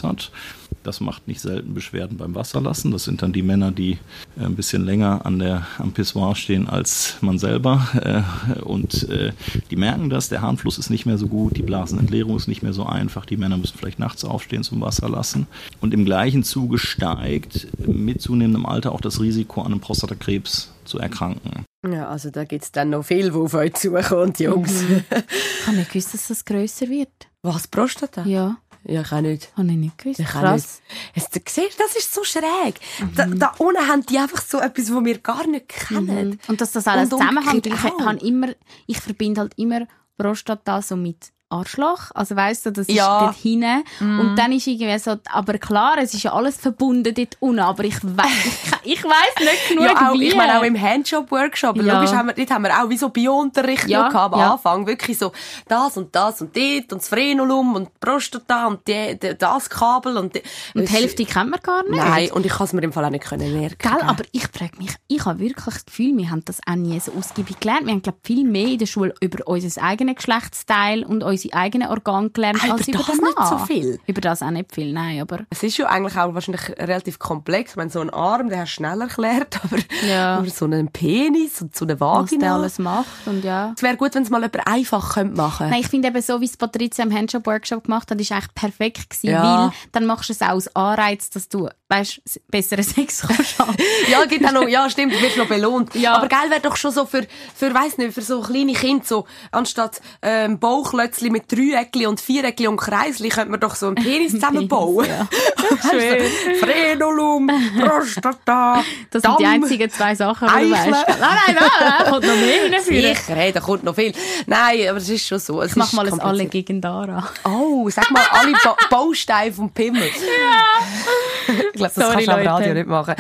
Das macht nicht selten Beschwerden beim Wasserlassen. Das sind dann die Männer, die äh, ein bisschen länger an der, am Pissoir stehen als man selber. Äh, und äh, die merken das, der Harnfluss ist nicht mehr so gut, die Blasenentleerung ist nicht mehr so einfach. Die Männer müssen vielleicht nachts aufstehen zum Wasser lassen. Und im gleichen Zuge steigt mit zunehmendem Alter auch das Risiko, an einem Prostatakrebs zu erkranken. Ja, also da gibt's dann noch viel, wo auf euch zukommt, Jungs. Ich habe nicht gewusst, dass das grösser wird. Was, Prostata? Ja, Ja, ich auch nicht. habe ich nicht gewusst. Ich Krass. nicht. Jetzt, du siehst, das ist so schräg. Da, da unten haben die einfach so etwas, was wir gar nicht kennen. Mhm. Und dass das alles zusammenhängt, ich, immer, ich verbinde halt immer Prostata so mit Arschloch. Also weißt du, das ist Ja. dort hinten. Und dann ist irgendwie so, aber klar, es ist ja alles verbunden dort unten, aber ich weiß, ich, ich weiß nicht genug, Ja, auch, wie. ich meine auch im Handjob-Workshop. Ja. Logisch haben wir, dort haben wir auch wie so Biounterricht Ja, gehabt am ja. Anfang. Wirklich so das und das und dort und das Frenulum und die Prostata und die, die, das Kabel und die, und die Hälfte kennt man gar nicht. Nein, und ich kann es mir im Fall auch nicht können merken. Gell, aber ich frage mich, ich habe wirklich das Gefühl, wir haben das auch nie so ausgiebig gelernt. Wir haben, glaube viel mehr in der Schule über unser eigenes Geschlechtsteil und unsere eigenen Organe gelernt, Ah, als über über das den nicht Mann. so viel? Über das auch nicht viel, nein, aber... Es ist ja eigentlich auch wahrscheinlich relativ komplex. Wenn so ein Arm, der hast du schnell erklärt, aber, Ja. aber so einen Penis und so eine Was der Vagina. alles macht und ja. Es wäre gut, wenn es mal jemand einfach könnte machen Nein, ich finde eben so, wie es Patricia im Handjob-Workshop gemacht hat, ist eigentlich perfekt gewesen, Ja. weil dann machst du es auch als Anreiz, dass du, weißt, besseren Sex kannst. Ja, gibt auch noch, ja, stimmt, du wirst noch belohnt. Ja. Aber geil wäre doch schon so für, für, weiss nicht, für so kleine Kinder, so, anstatt, ähm, Bauchlötzli mit Dreieckli und Viereckli und Kreisli, könnte man doch so einen Penis zusammenbauen. Schön. Frenulum, Prostata, Das sind die einzigen zwei Sachen, die du weißt. Nein, nein, nein, nein, kommt noch mehr hinführen. Sicher, hey, da kommt noch viel. Nein, aber es ist schon so. Es Ich mach mal ein Alle gegen Dara. Oh, sag mal alle ba Bausteine vom Pimmel. Ja. ich glaube, das Sorry, kannst du am Leute. Radio nicht machen.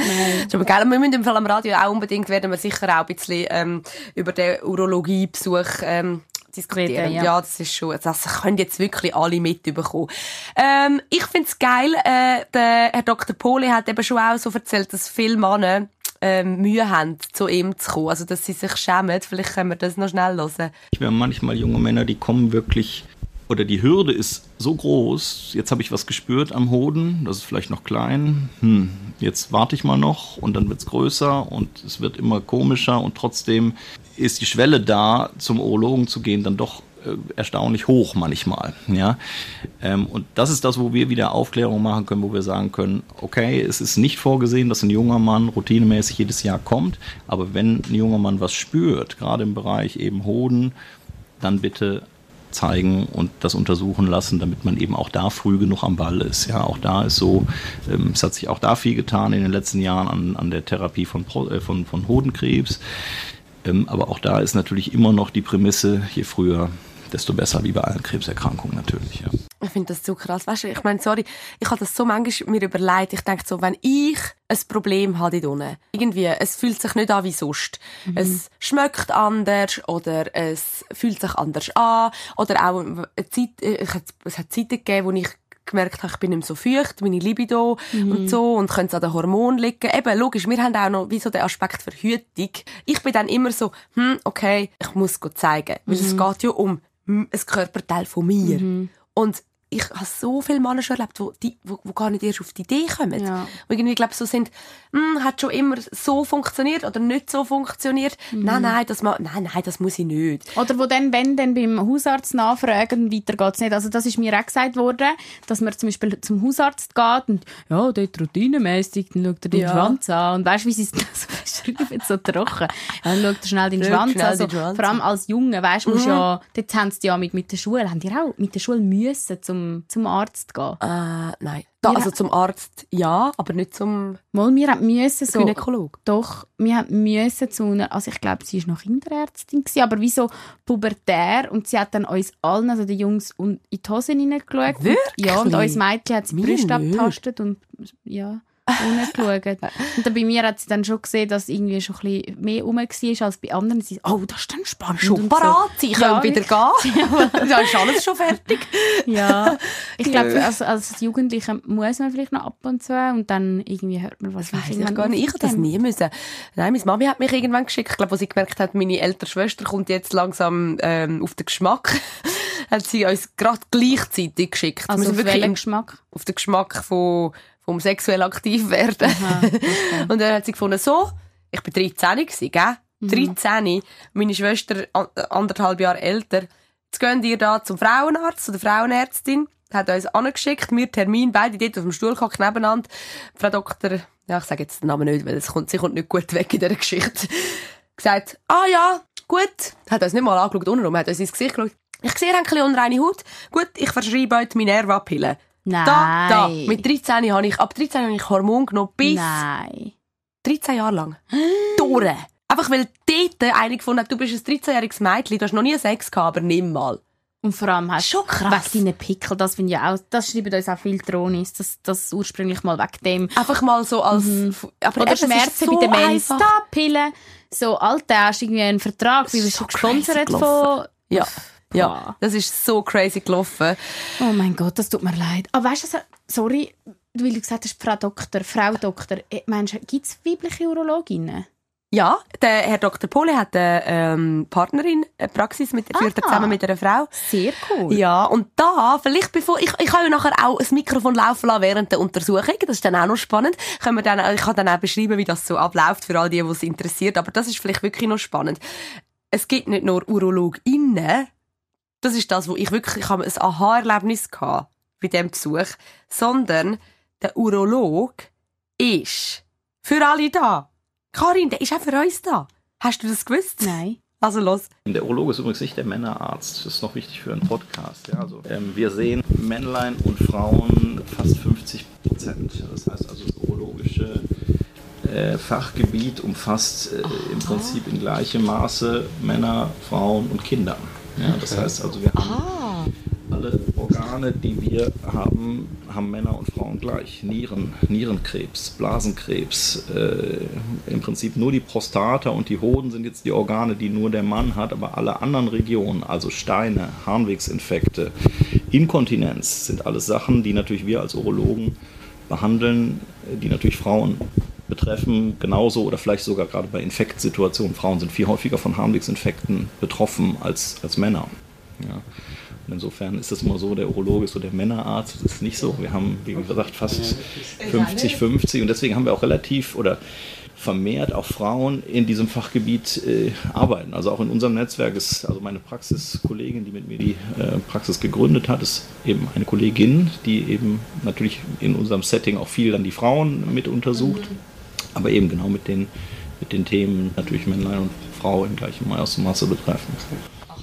Ist aber. Wir müssen im Fall am Radio auch unbedingt, werden wir sicher auch ein bisschen ähm, über den Urologiebesuch ähm, diskutieren. Reden, ja. ja. das ist schon, das können jetzt wirklich alle mitbekommen. Ähm, ich find's geil, äh, der Herr Dr. Poli hat eben schon auch so erzählt, dass viele Männer ähm, Mühe haben, zu ihm zu kommen. Also, dass sie sich schämen. Vielleicht können wir das noch schnell hören. Wir haben manchmal junge Männer, die kommen wirklich, oder die Hürde ist so groß, jetzt habe ich was gespürt am Hoden, das ist vielleicht noch klein, hm, jetzt warte ich mal noch und dann wird es größer und es wird immer komischer und trotzdem ist die Schwelle da, zum Urologen zu gehen, dann doch äh, erstaunlich hoch manchmal. Ja? Ähm, und das ist das, wo wir wieder Aufklärung machen können, wo wir sagen können, okay, es ist nicht vorgesehen, dass ein junger Mann routinemäßig jedes Jahr kommt, aber wenn ein junger Mann was spürt, gerade im Bereich eben Hoden, dann bitte zeigen und das untersuchen lassen, damit man eben auch da früh genug am Ball ist. Ja, auch da ist so, ähm, es hat sich auch da viel getan in den letzten Jahren an, an der Therapie von, äh, von, von Hodenkrebs. Ähm, aber auch da ist natürlich immer noch die Prämisse, je früher, desto besser, wie bei allen Krebserkrankungen natürlich. Ja. Ich finde das so krass. Weißt du, ich meine, sorry, ich habe das so manchmal mir überlegt. Ich denke so, wenn ich ein Problem habe dort unten, irgendwie, es fühlt sich nicht an wie sonst. Es schmeckt anders oder es fühlt sich anders an oder auch eine Zeit, äh, es hat Zeiten gegeben, wo ich gemerkt habe, ich bin nicht mehr so feucht, meine Libido und so und könnte es an den Hormonen liegen. Eben, logisch, wir haben auch noch wie so den Aspekt Verhütung. Ich bin dann immer so, hm, okay, ich muss es zeigen, weil es geht ja um ein Körperteil von mir. Und ich habe so viele Männer schon erlebt, wo, die, wo, wo gar nicht erst auf die Idee kommen. Ja. Wo irgendwie, glaube so sind, hm, hat schon immer so funktioniert oder nicht so funktioniert. Nein, nein, das, ma nein, nein, das muss ich nicht. Oder wo dann, wenn dann beim Hausarzt nachfragen, weiter geht's nicht. Also das ist mir auch gesagt worden, dass man zum Beispiel zum Hausarzt geht und ja, dort routinemäßig, dann schaut er den Ja. Schwanz an. Und weißt du, wie sie es so beschreiben, so trocken. Ja, dann schaut er schnell den Schwanz schnell an. Also, Schwanz Mhm. vor allem als Junge, weißt du, musst ja, dort haben sie ja mit, mit der Schule, haben die auch mit der Schule müssen zum, zum Arzt gehen. Äh, nein. Da, also zum Arzt ja, aber nicht zum Mal, wir haben müssen so... Gynäkolog. Doch, wir haben müssen zu einer, also ich glaube, sie ist noch Kinderärztin gewesen, aber wie so pubertär und sie hat dann uns allen, also den Jungs, un- in die Hosen hineingeschaut. Wirklich? Und, ja, und uns Mädchen hat sie die Brüste abgetastet und ja, geschaut. und dann bei mir hat sie dann schon gesehen, dass irgendwie schon ein bisschen mehr rum war als bei anderen. Sie oh, das ist dann spannend. Schon parat sein, Ja, können wieder gehen. ja, ist alles schon fertig. So. Ja, ich glaube, als, als Jugendliche muss man vielleicht noch ab und zu und dann irgendwie hört man was. Weiss ich gar nicht. Ich habe das nie müssen. Nein, meine Mami hat mich irgendwann geschickt. Ich glaube, als sie gemerkt hat, meine ältere Schwester kommt jetzt langsam ähm, auf den Geschmack, hat sie uns gerade gleichzeitig geschickt. Also auf welchen Geschmack? auf den Geschmack von, vom sexuell aktiv werden. Und dann hat sie gefunden, so, ich bin 13 gewesen, gell? 13, meine Schwester an- anderthalb Jahre älter. Jetzt gehen ihr da zum Frauenarzt, zu der Frauenärztin, hat uns angeschickt, wir Termin, beide dort auf dem Stuhl gehockt nebeneinander. Frau Doktor, ja, ich sage jetzt den Namen nicht, weil es kommt, sie kommt nicht gut weg in dieser Geschichte. Gesagt, ah ja, gut. Hat uns nicht mal angeschaut, untenrum, hat uns ins Gesicht geschaut. Ich sehe, ihr habt ein bisschen unreine Haut. Gut, ich verschreibe euch Minerva-Pillen. Nein. Da, da. Mit 13 habe ich, ab 13 habe ich Hormon genommen, bis Nein. 13 Jahre lang. Durch. Einfach weil dort eine gefunden hat, du bist ein 13-jähriges Mädchen, du hast noch nie Sex gehabt, aber nimm mal. Und vor allem hast Schon krass. Wegen deinen Pickel, das finde ich auch, das schreiben uns auch viele Tronis, dass das ursprünglich mal wegen dem. Einfach mal so als... Aber Oder eben, Schmerzen so bei der Mens, einfach. da, Pillen. So, Alter, hast du irgendwie einen Vertrag, weil du So schon gesponsert von... Ja. Ja, das ist so crazy gelaufen. Oh mein Gott, das tut mir leid. Aber weißt du, sorry, weil du gesagt hast, Frau Doktor, Frau Doktor, äh, meinst gibt es weibliche Urologinnen? Ja, der Herr Dr. Pole hat eine ähm, Partnerin, eine Praxis, mit, führt er Ah. zusammen mit einer Frau. Sehr cool. Ja, und da, vielleicht bevor, ich, ich kann ja nachher auch ein Mikrofon laufen lassen während der Untersuchung, das ist dann auch noch spannend. Können wir dann, ich kann dann auch beschreiben, wie das so abläuft für all die, die es interessiert, aber das ist vielleicht wirklich noch spannend. Es gibt nicht nur UrologInnen, das ist das, wo ich wirklich, ich habe ein Aha-Erlebnis gehabt bei diesem Besuch, sondern der Urolog ist für alle da. Karin, der ist auch für uns da. Hast du das gewusst? Nein. Also los. Der Urologe ist übrigens nicht der Männerarzt. Das ist noch wichtig für einen Podcast. Ja, also, ähm, wir sehen Männlein und Frauen fast 50 Prozent. Das heißt also, das urologische äh, Fachgebiet umfasst äh, im Prinzip in gleichem Maße Männer, Frauen und Kinder. Ja, das heißt also, wir haben alle Organe, die wir haben, haben Männer und Frauen gleich. Nieren, Nierenkrebs, Blasenkrebs, äh, im Prinzip nur die Prostata und die Hoden sind jetzt die Organe, die nur der Mann hat, aber alle anderen Regionen, also Steine, Harnwegsinfekte, Inkontinenz, sind alles Sachen, die natürlich wir als Urologen behandeln, äh, die natürlich Frauen betreffen genauso oder vielleicht sogar gerade bei Infektsituationen. Frauen sind viel häufiger von Harnwegsinfekten betroffen als, als Männer. Ja. Und insofern ist es immer so, der Urologe ist so der Männerarzt. Das ist nicht so. Wir haben, wie gesagt, fast 50-50 und deswegen haben wir auch relativ oder vermehrt auch Frauen in diesem Fachgebiet äh, arbeiten. Also auch in unserem Netzwerk ist, also meine Praxiskollegin, die mit mir die äh, Praxis gegründet hat, ist eben eine Kollegin, die eben natürlich in unserem Setting auch viel dann die Frauen mit untersucht, mhm. Aber eben genau mit den, mit den Themen natürlich Männlein und Frau im gleichen Maße betreffen.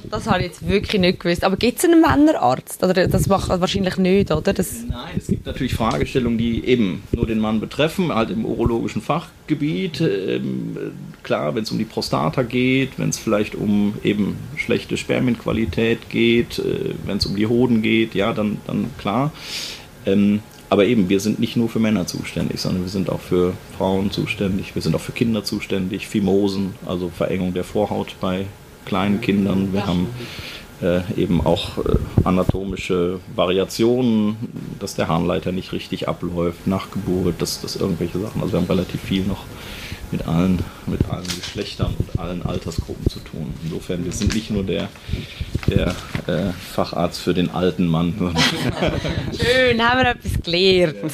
Das habe ich jetzt wirklich nicht gewusst. Aber gibt es einen Männerarzt? Oder das macht wahrscheinlich nicht, oder? Das Nein, es gibt natürlich Fragestellungen, die eben nur den Mann betreffen, halt im urologischen Fachgebiet. Ähm, klar, wenn es um die Prostata geht, wenn es vielleicht um eben schlechte Spermienqualität geht, äh, wenn es um die Hoden geht, ja, dann, dann klar. Ähm, aber eben, wir sind nicht nur für Männer zuständig, sondern wir sind auch für Frauen zuständig, wir sind auch für Kinder zuständig, Phimosen, also Verengung der Vorhaut bei kleinen Kindern. Wir haben äh, eben auch äh, anatomische Variationen, dass der Harnleiter nicht richtig abläuft, nach Geburt, dass das irgendwelche Sachen. Also wir haben relativ viel noch mit allen, mit allen Geschlechtern und allen Altersgruppen zu tun. Insofern, wir sind nicht nur der, der äh, Facharzt für den alten Mann. Schön, haben wir etwas gelernt.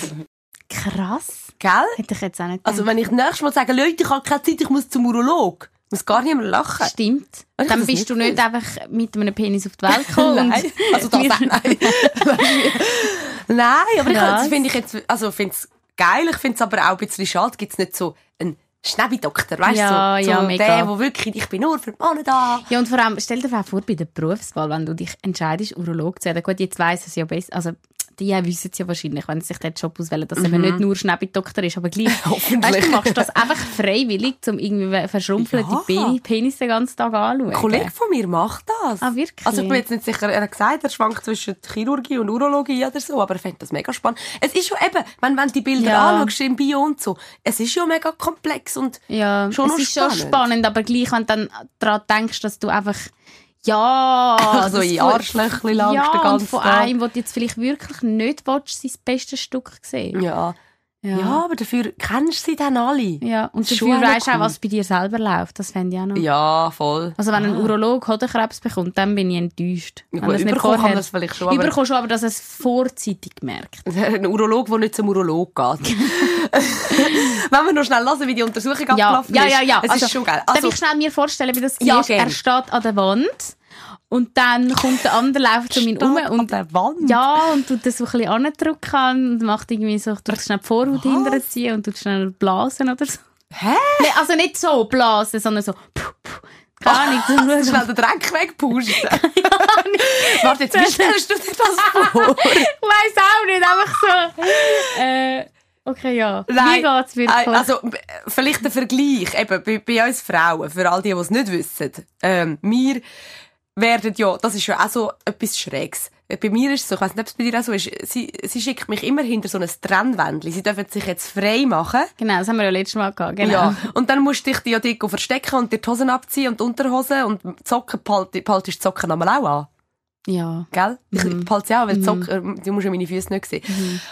Krass. Gell? Hätte ich jetzt auch nicht Also wenn ich nächstes Mal sage, Leute, ich habe keine Zeit, ich muss zum Urolog muss gar niemand lachen. Stimmt. Dann bist du nicht einfach mit einem Penis auf die Welt gekommen. nein, also das nein. nein, aber das finde ich jetzt, also finde es geil, ich finde es aber auch ein bisschen schade, gibt es nicht so einen Schnäbi-Doktor, weißt ja, du? So, ja, so mega. der, wo wirklich, ich bin nur für die Männer da. Ja, und vor allem, stell dir vor, bei der Berufswahl, wenn du dich entscheidest, Urolog zu werden. Gut, jetzt weiss es ja besser, also die wissen es ja wahrscheinlich, wenn sie sich den Job auswählen, dass es eben nicht nur Schnäbi-Doktor ist, aber gleich. weißt, du machst das einfach freiwillig, um irgendwie verschrumpfelte Ja. ja. Penis den ganzen Tag anzuschauen. Ein Kollege von mir macht das. Ah, wirklich? Also ich bin jetzt nicht sicher, er hat gesagt, er schwankt zwischen Chirurgie und Urologie oder so, aber er findet das mega spannend. Es ist schon eben, wenn, wenn du die Bilder Ja. anschaust im Bio und so, es ist schon mega komplex und Ja, Schon es ist schon spannend. spannend, aber gleich, wenn du dann daran denkst, dass du einfach ja, Einfach so das in von- Arschlöchli langst ja, den und ganzen von Tag. einem, wo du jetzt vielleicht wirklich nicht willst, sein bestes Stück sehen. ja. Ja. Ja, aber dafür kennst du sie dann alle. Ja, und dafür schon weisst du auch, was bei dir selber läuft. Das fände ich auch noch. Ja, voll. Also wenn ein Urolog Hodenkrebs bekommt, dann bin ich enttäuscht. Ja, Wenn es nicht kann vorher- man es vielleicht schon, aber- Überkommen schon, aber dass es vorzeitig merkt. Ein Urolog, der nicht zum Urolog geht. Wenn wir noch schnell hören, wie die Untersuchung Ja, abgelaufen ja, ist. ja, ja. Es Also, ist schon geil. Darf Also, ich schnell mir vorstellen, wie das Ja, ist? Er steht an der Wand und dann kommt der andere, läuft um ihn um an und? Ja, und tut das so ein bisschen andrücken und macht irgendwie so, tut schnell die Vorhaut hinterher ziehen und tut schnell blasen oder so. Hä? Nee, also nicht so blasen, sondern so puh, puh. Zum Hast du Schauen. schnell den Dreck wegpusten? Warte, jetzt, wie stellst du dir das vor? Ich weiss auch nicht, einfach so. Äh, okay, ja. Wie geht's wirklich? Also, b- vielleicht ein Vergleich, eben, bei, bei uns Frauen, für all die, die es nicht wissen. Ähm, wir werden ja, das ist ja auch so etwas Schräges. Äh, Bei mir ist es so, ich weiss nicht, ob es bei dir auch so ist, sie, sie schickt mich immer hinter so ein Trennwändchen. Sie dürfen sich jetzt frei machen. genau, das haben wir ja letztes Mal gehabt. Genau. Ja. Und dann musst du dich ja dort verstecken und dir die Hosen abziehen und die Unterhosen und die Socken behalte- behaltest die Socken einmal auch an. Ja. Gell? Ich behalte sie auch, weil die Socken, äh, du musst ja meine Füße nicht sehen.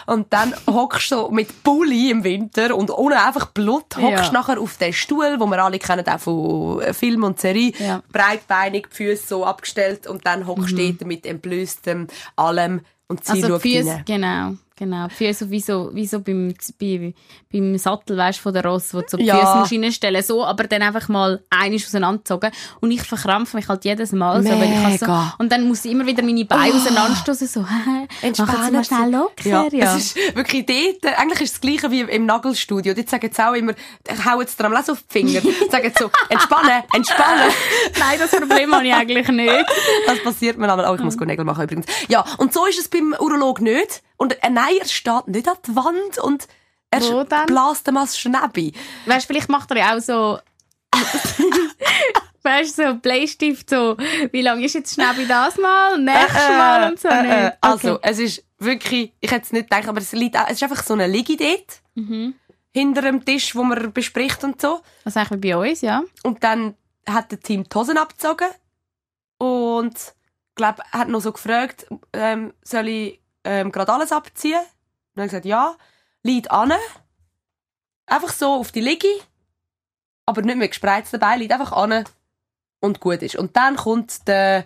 Und dann hockst du so mit Pulli im Winter und ohne einfach Blut, hockst Ja. nachher auf den Stuhl, wo wir alle kennen, auch von äh, Film und Serie. Ja. Breitbeinig, die Füße so abgestellt und dann hockst du dort mit entblößtem allem und sie Also Füße, genau. Genau, die Füße wie so, wie so beim, bei, beim Sattel, weißt, von der Ross, wo du so die Ja. Füße musst reinstellen so, aber dann einfach mal einiges auseinandergezogen. Und ich verkrampfe mich halt jedes Mal so, weil ich so, und dann muss ich immer wieder meine Beine auseinanderstoßen, so, machen Sie mal schnell locker, Ja, ja. Es ist wirklich dort, äh, eigentlich ist es das Gleiche wie im Nagelstudio. Dort sagen sie auch immer, hauen sie dir am Lesen auf die Finger. sagen so, entspannen, entspannen. Nein, das Problem habe ich eigentlich nicht. Das passiert mir einmal. Oh, ich muss Mhm. Nägel machen übrigens. Ja, und so ist es beim Urolog nicht. Und äh, nein, er steht nicht an die Wand und er Wo bläst dem als Schnäbi. Weißt, vielleicht macht er ja auch so, weißt du, so Bleistift, so, wie lange ist jetzt Schnäbi das mal, nächstes Mal und so Äh, nicht. äh, Okay. Also, es ist wirklich, ich hätte es nicht gedacht, aber es, liegt, es ist einfach so eine Liege dort. Mhm. Hinter dem Tisch, wo man bespricht und so. Was eigentlich wie bei uns, ja. Und dann hat der Team die Hosen abgezogen und glaub, hat noch so gefragt, ähm, soll ich ähm, gerade alles abziehen? Und dann habe ich gesagt, ja. Lied an. einfach so auf die Liege, aber nicht mit gespreizten Beinen, liegt einfach an und gut ist. Und dann kommt der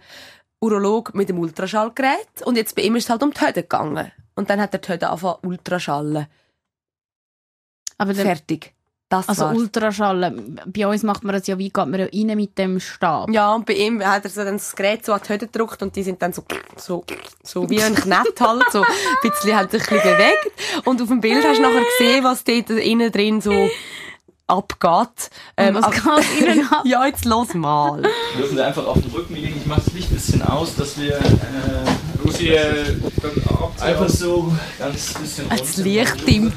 Urolog mit dem Ultraschallgerät und jetzt bei ihm ist es halt um die Höde gegangen. Und dann hat der die Höde angefangen ultraschallen. Aber der, Fertig. Das also war's. Ultraschallen. Bei uns macht man das ja, wie geht man ja rein mit dem Stab. Ja, und bei ihm hat er so dann das Gerät so an die Höde gedrückt und die sind dann so, so, so wie ein Knett halt, so ein bisschen, sich ein bisschen bewegt. Und auf dem Bild hast du nachher gesehen, was dort innen drin so abgeht. Ähm, was aber- geht innen ab? ja, jetzt los mal. Dürfen Sie einfach auf den Rücken liegen. Ich mache das Licht ein bisschen aus, dass wir äh, ich äh, einfach so ganz bisschen Das runter- Licht dimmt.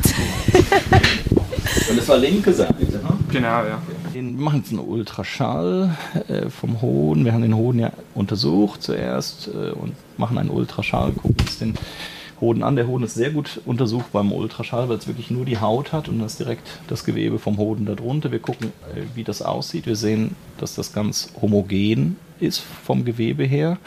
Und das war linke Seite. Ne? Genau, ja. Wir machen jetzt einen Ultraschall äh, vom Hoden. Wir haben den Hoden ja untersucht zuerst äh, und machen einen Ultraschall, gucken uns den Hoden an. Der Hoden ist sehr gut untersucht beim Ultraschall, weil es wirklich nur die Haut hat und das ist direkt das Gewebe vom Hoden darunter. Wir gucken, äh, wie das aussieht. Wir sehen, dass das ganz homogen ist vom Gewebe her.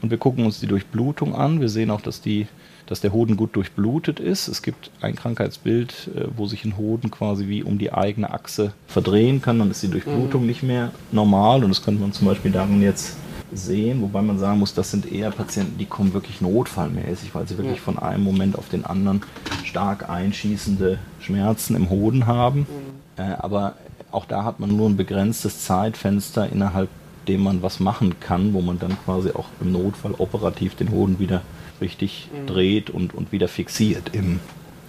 Und wir gucken uns die Durchblutung an. Wir sehen auch, dass, die, dass der Hoden gut durchblutet ist. Es gibt ein Krankheitsbild, äh, wo sich ein Hoden quasi wie um die eigene Achse verdrehen kann. Dann ist die Durchblutung nicht mehr normal. Und das könnte man zum Beispiel darin jetzt sehen. Wobei man sagen muss, das sind eher Patienten, die kommen wirklich notfallmäßig, weil sie wirklich von einem Moment auf den anderen stark einschießende Schmerzen im Hoden haben. Äh, aber auch da hat man nur ein begrenztes Zeitfenster, innerhalb dem man was machen kann, wo man dann quasi auch im Notfall operativ den Hoden wieder richtig dreht und, und wieder fixiert im,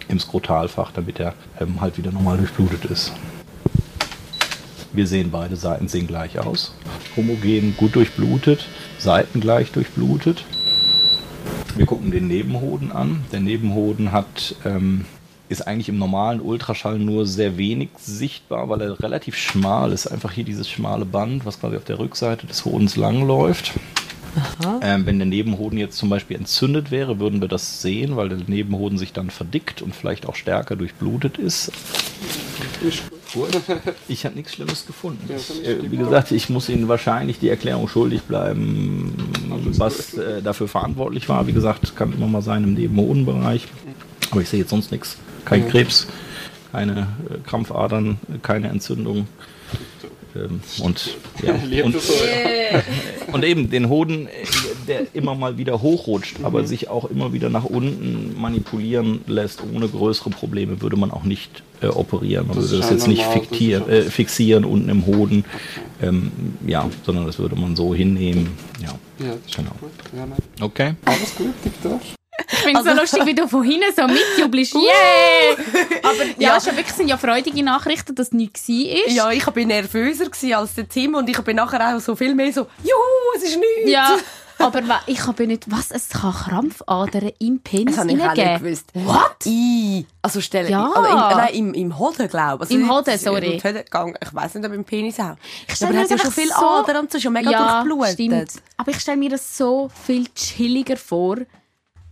im Skrotalfach, damit er ähm, halt wieder normal durchblutet ist. Wir sehen beide Seiten sehen gleich aus. Homogen, gut durchblutet, seitengleich durchblutet. Wir gucken den Nebenhoden an. Der Nebenhoden hat, ähm, ist eigentlich im normalen Ultraschall nur sehr wenig sichtbar, weil er relativ schmal ist. Einfach hier dieses schmale Band, was quasi auf der Rückseite des Hodens langläuft. Ähm, wenn der Nebenhoden jetzt zum Beispiel entzündet wäre, würden wir das sehen, weil der Nebenhoden sich dann verdickt und vielleicht auch stärker durchblutet ist. Gut. Ich habe nichts Schlimmes gefunden. Ich, äh, wie gesagt, ich muss Ihnen wahrscheinlich die Erklärung schuldig bleiben, was äh, dafür verantwortlich war. Wie gesagt, kann immer mal sein im Nebenhodenbereich. Aber ich sehe jetzt sonst nichts. Kein Krebs, keine äh, Krampfadern, keine Entzündung. Ähm, und, ja, und, und eben den Hoden, der immer mal wieder hochrutscht, aber sich auch immer wieder nach unten manipulieren lässt, ohne größere Probleme, würde man auch nicht äh, operieren. Man Das würde das jetzt nicht fiktier, äh, fixieren unten im Hoden, ähm, ja, sondern das würde man so hinnehmen. Ja, Ja, das ist Genau. gut. Ja, okay. Alles gut, Victor. Ich finde es so lustig, wie du von hinten so mitjubelst. Yeah! Aber ja, Ja. schon wirklich sind ja freudige Nachrichten, dass nichts war. Ja, ich bin nervöser als der Tim und ich bin nachher auch so viel mehr so, juhu, es ist nichts. Ja, aber ich habe nicht, was, es kann Krampfadern im Penis Das habe ich auch nicht gewusst. What? I, also stelle Ja. also im, nein, im, im Hoden, glaube ich. Also Im Hoden, sorry. im Hoden gegangen. Ich weiss nicht, ob im Penis auch. Ich stell aber mir er hat ja das schon viel so- Adern und so, schon mega ja, durchblutet. stimmt. Aber ich stelle mir das so viel chilliger vor,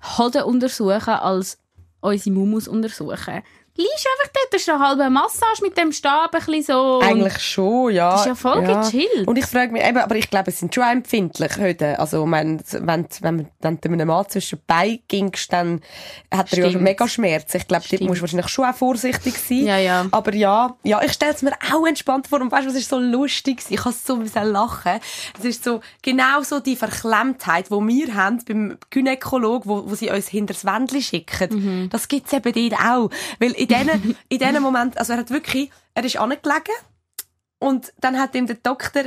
Hoden untersuchen, als unsere Mumus untersuchen. Liegst einfach dort, das ist eine halbe Massage mit dem Stab, ein bisschen so. Eigentlich schon, ja. Das ist ja voll gechillt. Und ich frage mich eben, aber ich glaube, es sind schon empfindlich heute. Also, wenn, wenn, wenn, wenn du einem Mann zwischen die Beine gingst, dann hat er ja schon mega Schmerz. Ich glaube, dort musst du wahrscheinlich schon auch vorsichtig sein. Ja, ja. Aber ja, ja, ich stelle es mir auch entspannt vor. Und weißt du, was ist so lustig? Ich kann so müssen lachen. Es ist so, genau so die Verklemmtheit, die wir haben beim Gynäkolog, wo, wo sie uns hinter das Wändchen schicken. Mhm. Das gibt's eben dort auch. Weil in diesen, in diesen Moment, also er hat wirklich, er ist angelegen und dann hat ihm der Doktor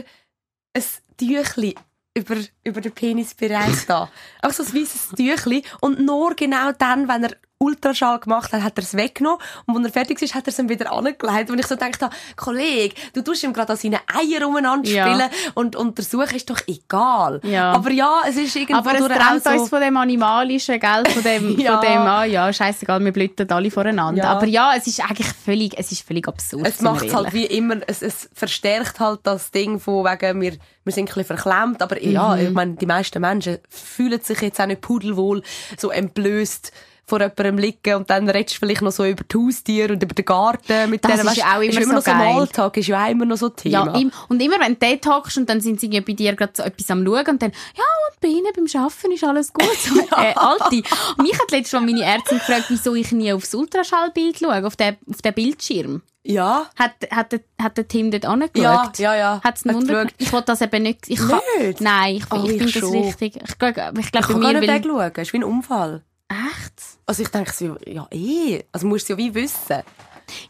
ein Tüchli über, über den Penisbereich da. Auch so ein weißes Tüchli. Und nur genau dann, wenn er Ultraschall gemacht hat, hat er es weggenommen. Und wenn er fertig ist, hat er es ihm wieder angelegt. Und ich so gedacht habe, Kollege, du tust ihm gerade an seinen Eiern umeinander Ja. spielen und untersuchen ist doch egal. Ja. Aber ja, es ist irgendwo Aber es trennt so, uns von dem Animalischen, gell? Von dem, Ja. von dem, ah ja, scheißegal, wir blüten alle voneinander. Ja. Aber ja, es ist eigentlich völlig, es ist völlig absurd. es macht halt ehrlich. wie immer, es, es verstärkt halt das Ding von wegen, wir, wir sind ein bisschen verklemmt, aber ja, Mhm. ich meine, die meisten Menschen fühlen sich jetzt auch nicht pudelwohl so entblößt vor jemandem liegen und dann redest du vielleicht noch so über die Haustiere und über den Garten mit Das denen. ist Weißt, auch immer ist immer so noch so geil. Alltag, ist ja auch immer noch so Thema. Ja, und immer wenn du dort hockst und dann sind sie bei dir gerade so etwas am Schauen und dann, ja, und bei ihnen beim Arbeiten ist alles gut. So, äh, Alte. Mich hat letztes Mal meine Ärztin gefragt, wieso ich nie aufs Ultraschallbild schaue, auf den, auf den Bildschirm. ja. Hat, hat, der, hat der Tim dort angeschaut? Ja, ja, ja. Hat's Hat geschaut. Ich wollte das eben nicht. Ich kann, Nicht? Nein, ich, Oh, ich ich finde das richtig. Ich glaube, ich Ich kann mir nicht will... wegschauen. Es ist wie ein Unfall. Echt? Also ich denke ja eh. Also musst du ja wie wissen.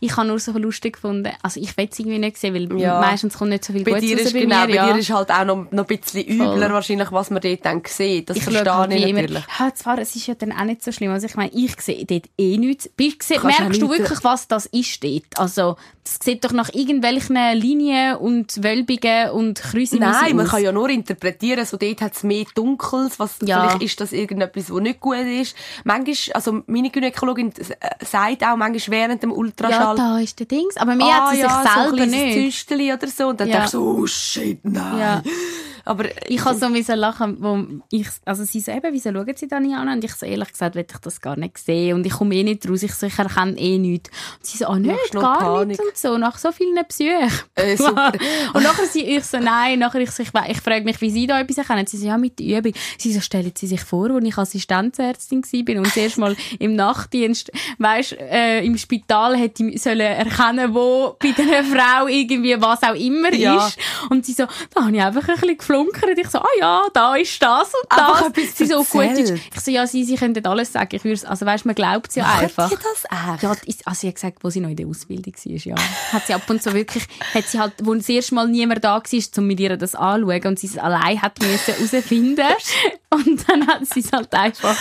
Ich habe nur so lustig gefunden. Also ich will es irgendwie nicht sehen, weil Ja. meistens kommt nicht so viel Bei Gutes dir ist, bei genau, mir. bei ja. dir ist halt auch noch, noch ein bisschen übler Voll. wahrscheinlich, was man dort dann sieht. Das ich verstehe halt ich wie immer. natürlich. Ja, zwar, es ist ja dann auch nicht so schlimm. Also ich meine, ich sehe dort eh nichts. Bist, Kannst merkst du nicht- wirklich, was das ist dort? Also, das sieht doch nach irgendwelchen Linien und Wölbungen und Krüse Nein, man aus. kann ja nur interpretieren, so dort hat es mehr Dunkels, was, Ja. vielleicht ist das irgendetwas, was nicht gut ist. Manchmal, also meine Gynäkologin äh, sagt auch manchmal während dem Ja, da ist der Dings. Aber mir ah, hat sie ja, sich so ein selber nicht. Züsteli oder so, und dann Ja. denkst du, oh shit, nein. Ja. Aber Ich habe so müssen lachen, wo ich, also sie so eben, wieso schauen sie da nicht an? Und ich so, ehrlich gesagt, will ich das gar nicht sehen. Und ich komme eh nicht raus, ich so, ich erkenne eh nichts. Und sie so, ah, nicht, Machst noch gar Panik. nicht und so, nach so vielen Psychen. Äh, super. und nachher sie, ich so, nein, nachher ich so, ich, ich frage mich, wie sie da etwas erkennen. Sie so, ja, mit der Übung. Sie so, stellen Sie sich vor, als ich Assistenzärztin war und zuerst mal im Nachtdienst, weisst, äh, im Spital hätte ich sollen erkennen, wo bei dieser Frau irgendwie was auch immer Ja. ist. Und sie so, da habe ich einfach ein bisschen geflunkert. Ich so, ah ja, da ist das und das. etwas Sie so, gut. Ich so, ja, sie, sie können nicht alles sagen. Ich würde, also weisst, man glaubt es ja einfach. Macht sie das echt? Ja, also sie hat gesagt, wo sie noch in der Ausbildung war, ja. Hat sie ab und zu wirklich, hat sie halt, wo das erste Mal niemand da war, um mit ihr das anzuschauen und sie es allein hat müssen herausfinden. Und dann hat sie es halt einfach,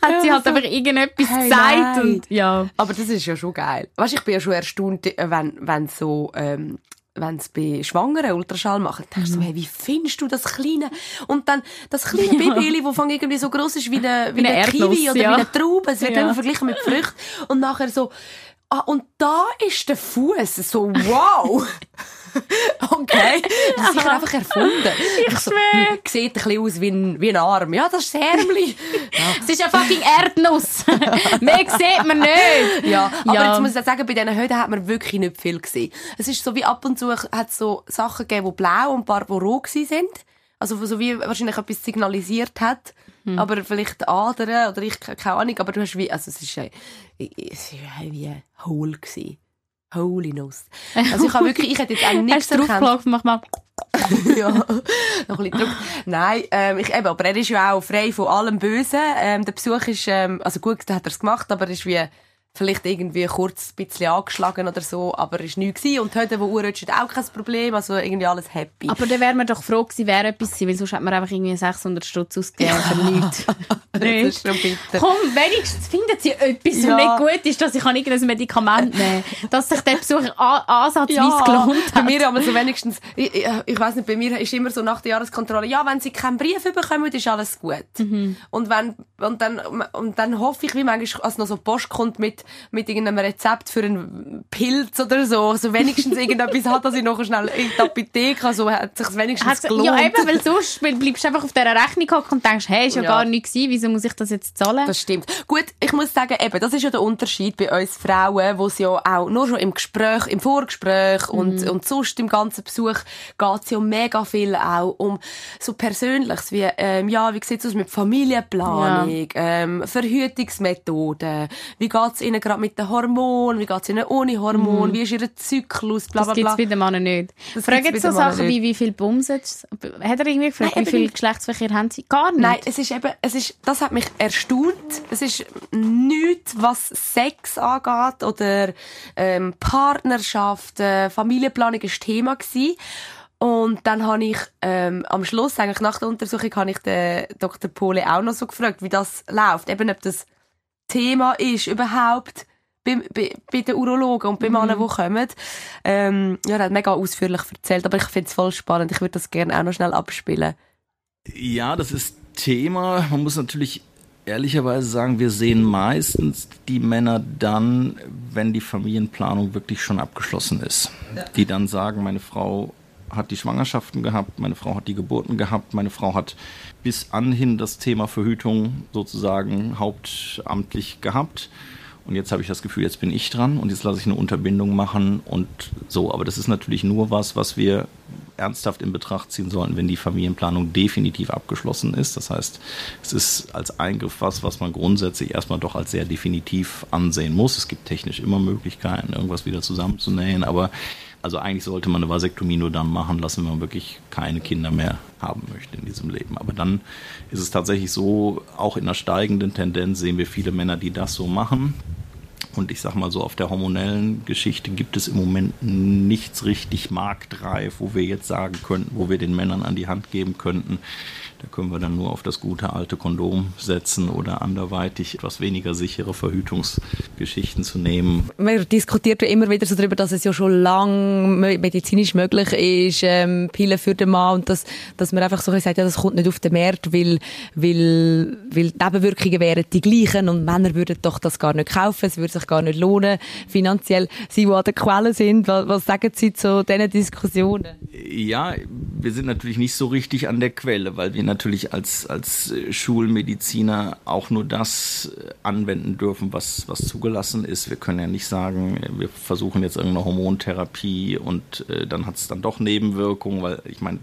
hat sie halt einfach irgendetwas Hey, gesagt nein. und, ja. Aber das ist ja schon geil. Weißt du, ich bin ja schon erstaunt, äh, wenn, wenn so, ähm, wenn es bei Schwangeren Ultraschall machen, denkst Mhm. du so, hey, wie findest du das kleine, und dann das kleine Baby, das fang irgendwie so gross ist wie eine, wie Wie eine, eine Kiwi Erdnuss, oder ja. wie eine Traube. Es wird Ja. immer verglichen mit Früchten. Und nachher so, ah, und da ist der Fuß So, wow! okay. Das ist sicher einfach erfunden. Ich so, schwör. hm, sieht ein bisschen aus wie ein, wie ein Arm. Ja, das ist das Ärmli. Es ist eine fucking Erdnuss. Mehr sieht man nicht. Ja, aber Ja. jetzt muss ich sagen, bei diesen Höhen hat man wirklich nicht viel gesehen. Es ist so wie ab und zu hat so Sachen gegeben, die blau und ein paar, die rot sind. Also, so wie wahrscheinlich etwas signalisiert hat. Hm. Aber vielleicht Adern oder ich, keine Ahnung. Aber du hast wie, also es ist, es ist wie ein Hole gewesen. Holy Nuss. Also ich habe wirklich, ich hätte jetzt auch nichts erkannt. mach mal. ja, noch ein bisschen Druck. Nein, ähm, ich, eben, aber er ist ja auch frei von allem Bösen. Ähm, der Besuch ist, ähm, also gut, da hat er es gemacht, aber er ist wie vielleicht irgendwie kurz ein bisschen angeschlagen oder so, aber er ist nichts gewesen. Und heute, wo Uhrrutschen, auch kein Problem, also irgendwie alles happy. Aber dann wäre man doch froh gewesen, wäre etwas gewesen, weil sonst hat man einfach irgendwie 600 Stutz ausgegeben für nichts. bitter. Komm, wenigstens finden sie etwas, was Ja. nicht gut ist, dass ich kann irgendein Medikament nehmen kann. Dass sich der Besuch an, ansatzweise gelohnt bei hat. mir aber so wenigstens, ich, ich, ich weiss nicht, bei mir ist immer so nach der Jahreskontrolle, ja, wenn sie keinen Brief bekommen, ist alles gut. Mhm. Und wenn, und dann, und dann hoffe ich, wie manchmal, als noch so Post kommt mit, mit irgendeinem Rezept für einen Pilz oder so, also wenigstens irgendetwas hat, dass ich noch schnell in die Apotheke, also hat sich wenigstens Hat's- gelohnt. ja, eben, weil sonst bleibst du einfach auf dieser Rechnung hocken und denkst, hey, ist ja, Ja. gar nichts gewesen, wieso muss ich das jetzt zahlen? Das stimmt. Gut, ich muss sagen, eben, das ist ja der Unterschied bei uns Frauen, wo es ja auch nur schon im Gespräch, im Vorgespräch und, und sonst im ganzen Besuch geht es ja mega viel auch um so Persönliches, wie, ähm, ja, wie sieht es aus mit Familienplanung, ähm, Verhütungsmethoden, wie geht es ihnen gerade mit den Hormonen, wie geht es ihnen ohne Hormon, wie ist ihr Zyklus, bla, das bla, gibt es bei den Männern nicht. Das Fragen gibt's so Sachen wie, wie viel Bumsen, hat er irgendwie gefragt, Nein, wie viel. Geschlechtsverkehr haben sie? Gar nicht. Nein, es ist eben, es ist, das hat mich erstaunt. Es ist nichts, was Sex angeht oder ähm, Partnerschaft, äh, Familienplanung ist Thema gewesen. Und dann habe ich ähm, am Schluss, eigentlich nach der Untersuchung, habe ich den Dr. Pole auch noch so gefragt, wie das läuft. Eben, ob das Thema ist überhaupt bei, bei, bei den Urologen und bei Männern, die kommen. Ähm, ja, er hat mega ausführlich erzählt, aber ich finde es voll spannend. Ich würde das gerne auch noch schnell abspielen. Ja, das ist Thema. Man muss natürlich ehrlicherweise sagen, wir sehen meistens die Männer dann, wenn die Familienplanung wirklich schon abgeschlossen ist. Die dann sagen, meine Frau hat die Schwangerschaften gehabt, meine Frau hat die Geburten gehabt, meine Frau hat bis anhin das Thema Verhütung sozusagen hauptamtlich gehabt. Und jetzt habe ich das Gefühl, jetzt bin ich dran und jetzt lasse ich eine Unterbindung machen und so. Aber das ist natürlich nur was, was wir ernsthaft in Betracht ziehen sollten, wenn die Familienplanung definitiv abgeschlossen ist. Das heißt, es ist als Eingriff was, was man grundsätzlich erstmal doch als sehr definitiv ansehen muss. Es gibt technisch immer Möglichkeiten, irgendwas wieder zusammenzunähen, aber also eigentlich sollte man eine Vasektomie nur dann machen lassen, wenn man wirklich keine Kinder mehr haben möchte in diesem Leben. Aber dann ist es tatsächlich so, auch in einer steigenden Tendenz sehen wir viele Männer, die das so machen. Und ich sag mal so, auf der hormonellen Geschichte gibt es im Moment nichts richtig marktreif, wo wir jetzt sagen könnten, wo wir den Männern an die Hand geben könnten. Da können wir dann nur auf das gute alte Kondom setzen oder anderweitig etwas weniger sichere Verhütungsgeschichten zu nehmen. Man diskutiert ja immer wieder so darüber, dass es ja schon lange medizinisch möglich ist, ähm, Pillen für den Mann und dass, dass man einfach so sagt, ja, das kommt nicht auf den Markt, weil, weil, weil die Nebenwirkungen wären die gleichen und Männer würden doch das gar nicht kaufen, es würde sich gar nicht lohnen, finanziell. Sie, die an der Quelle sind, was, was sagen Sie zu diesen Diskussionen? Ja, wir sind natürlich nicht so richtig an der Quelle, weil wir natürlich als, als Schulmediziner auch nur das anwenden dürfen, was, was zugelassen ist. Wir können ja nicht sagen, wir versuchen jetzt irgendeine Hormontherapie und äh, dann hat es dann doch Nebenwirkungen, weil ich meine,